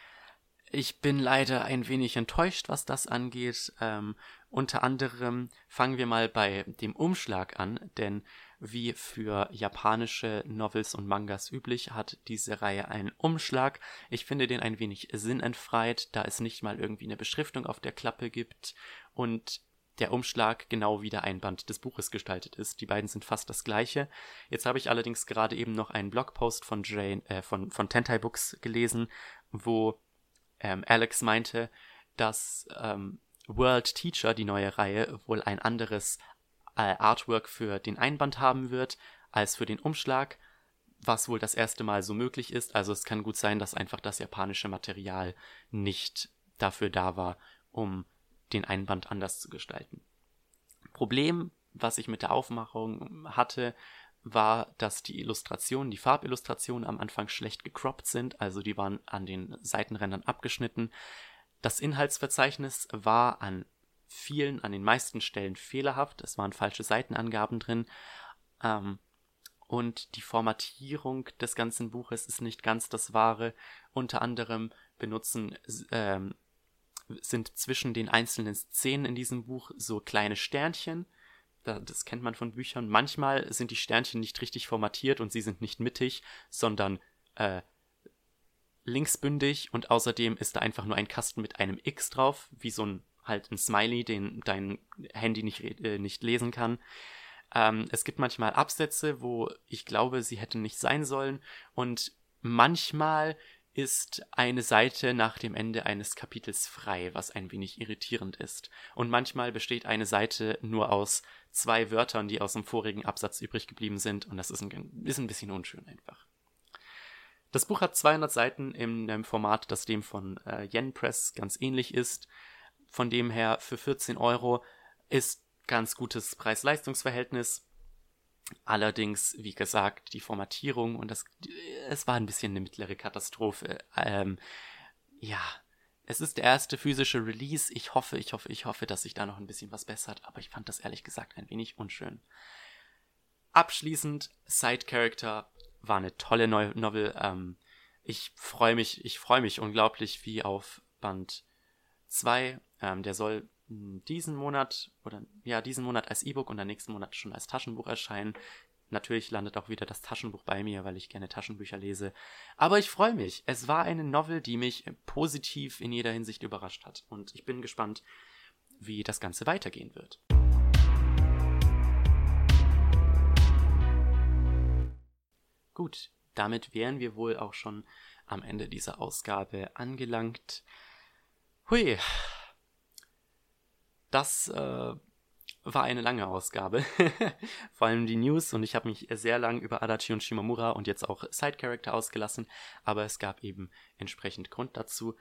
[SPEAKER 1] Ich bin leider ein wenig enttäuscht, was das angeht. Ähm, unter anderem fangen wir mal bei dem Umschlag an, denn wie für japanische Novels und Mangas üblich hat diese Reihe einen Umschlag. Ich finde den ein wenig sinnentfreit, da es nicht mal irgendwie eine Beschriftung auf der Klappe gibt und der Umschlag genau wie der Einband des Buches gestaltet ist. Die beiden sind fast das gleiche. Jetzt habe ich allerdings gerade eben noch einen Blogpost von Jane, äh, von, von Tentai Books gelesen, wo ähm, Alex meinte, dass ähm, World Teacher, die neue Reihe, wohl ein anderes äh, Artwork für den Einband haben wird als für den Umschlag, was wohl das erste Mal so möglich ist. Also es kann gut sein, dass einfach das japanische Material nicht dafür da war, um den Einband anders zu gestalten. Problem, was ich mit der Aufmachung hatte, war, dass die Illustrationen, die Farbillustrationen am Anfang schlecht gecroppt sind, also die waren an den Seitenrändern abgeschnitten. Das Inhaltsverzeichnis war an vielen, an den meisten Stellen fehlerhaft. Es waren falsche Seitenangaben drin. Ähm, und die Formatierung des ganzen Buches ist nicht ganz das wahre. Unter anderem benutzen ähm, sind zwischen den einzelnen Szenen in diesem Buch so kleine Sternchen. Das kennt man von Büchern. Manchmal sind die Sternchen nicht richtig formatiert und sie sind nicht mittig, sondern äh, linksbündig und außerdem ist da einfach nur ein Kasten mit einem X drauf, wie so ein halt ein Smiley, den dein Handy nicht, äh, nicht lesen kann. Ähm, es gibt manchmal Absätze, wo ich glaube, sie hätten nicht sein sollen und manchmal ist eine Seite nach dem Ende eines Kapitels frei, was ein wenig irritierend ist. Und manchmal besteht eine Seite nur aus zwei Wörtern, die aus dem vorigen Absatz übrig geblieben sind, und das ist ein, ist ein bisschen unschön einfach. Das Buch hat 200 Seiten in einem Format, das dem von äh, Yen Press ganz ähnlich ist. Von dem her für 14 Euro ist ganz gutes Preis-Leistungs-Verhältnis. Allerdings, wie gesagt, die Formatierung und das, es war ein bisschen eine mittlere Katastrophe. Ähm, ja, es ist der erste physische Release. Ich hoffe, ich hoffe, ich hoffe, dass sich da noch ein bisschen was bessert, aber ich fand das ehrlich gesagt ein wenig unschön. Abschließend, Side Character war eine tolle neue Novel. Ähm, ich freue mich, ich freue mich unglaublich wie auf Band 2. Ähm, der soll diesen Monat oder ja, diesen Monat als E-Book und dann nächsten Monat schon als Taschenbuch erscheinen. Natürlich landet auch wieder das Taschenbuch bei mir, weil ich gerne Taschenbücher lese. Aber ich freue mich. Es war eine Novel, die mich positiv in jeder Hinsicht überrascht hat. Und ich bin gespannt, wie das Ganze weitergehen wird. Gut, damit wären wir wohl auch schon am Ende dieser Ausgabe angelangt. Hui, das äh, war eine lange Ausgabe. <laughs> Vor allem die News und ich habe mich sehr lang über Adachi und Shimomura und jetzt auch Side Character ausgelassen, aber es gab eben entsprechend Grund dazu.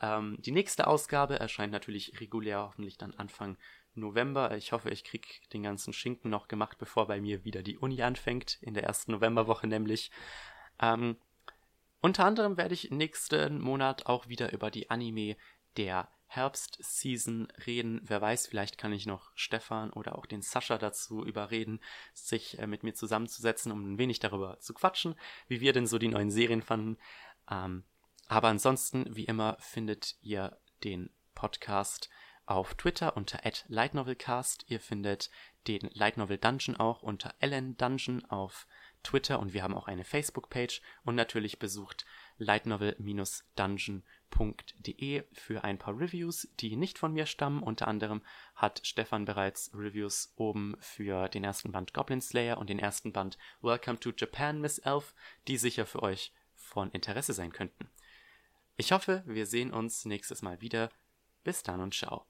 [SPEAKER 1] Ähm, die nächste Ausgabe erscheint natürlich regulär, hoffentlich dann Anfang November. Ich hoffe, ich kriege den ganzen Schinken noch gemacht, bevor bei mir wieder die Uni anfängt, in der ersten Novemberwoche nämlich. Ähm, unter anderem werde ich nächsten Monat auch wieder über die Anime der Herbstseason reden. Wer weiß, vielleicht kann ich noch Stefan oder auch den Sascha dazu überreden, sich äh, mit mir zusammenzusetzen, um ein wenig darüber zu quatschen, wie wir denn so die neuen Serien fanden. Ähm, aber ansonsten, wie immer, findet ihr den Podcast auf Twitter unter @lightnovelcast. Ihr findet den Light Novel Dungeon auch unter Ellen Dungeon auf Twitter und wir haben auch eine Facebook-Page und natürlich besucht lightnovel-dungeon.de für ein paar Reviews, die nicht von mir stammen. Unter anderem hat Stefan bereits Reviews oben für den ersten Band Goblin Slayer und den ersten Band Welcome to Japan, Miss Elf, die sicher für euch von Interesse sein könnten. Ich hoffe, wir sehen uns nächstes Mal wieder. Bis dann und ciao.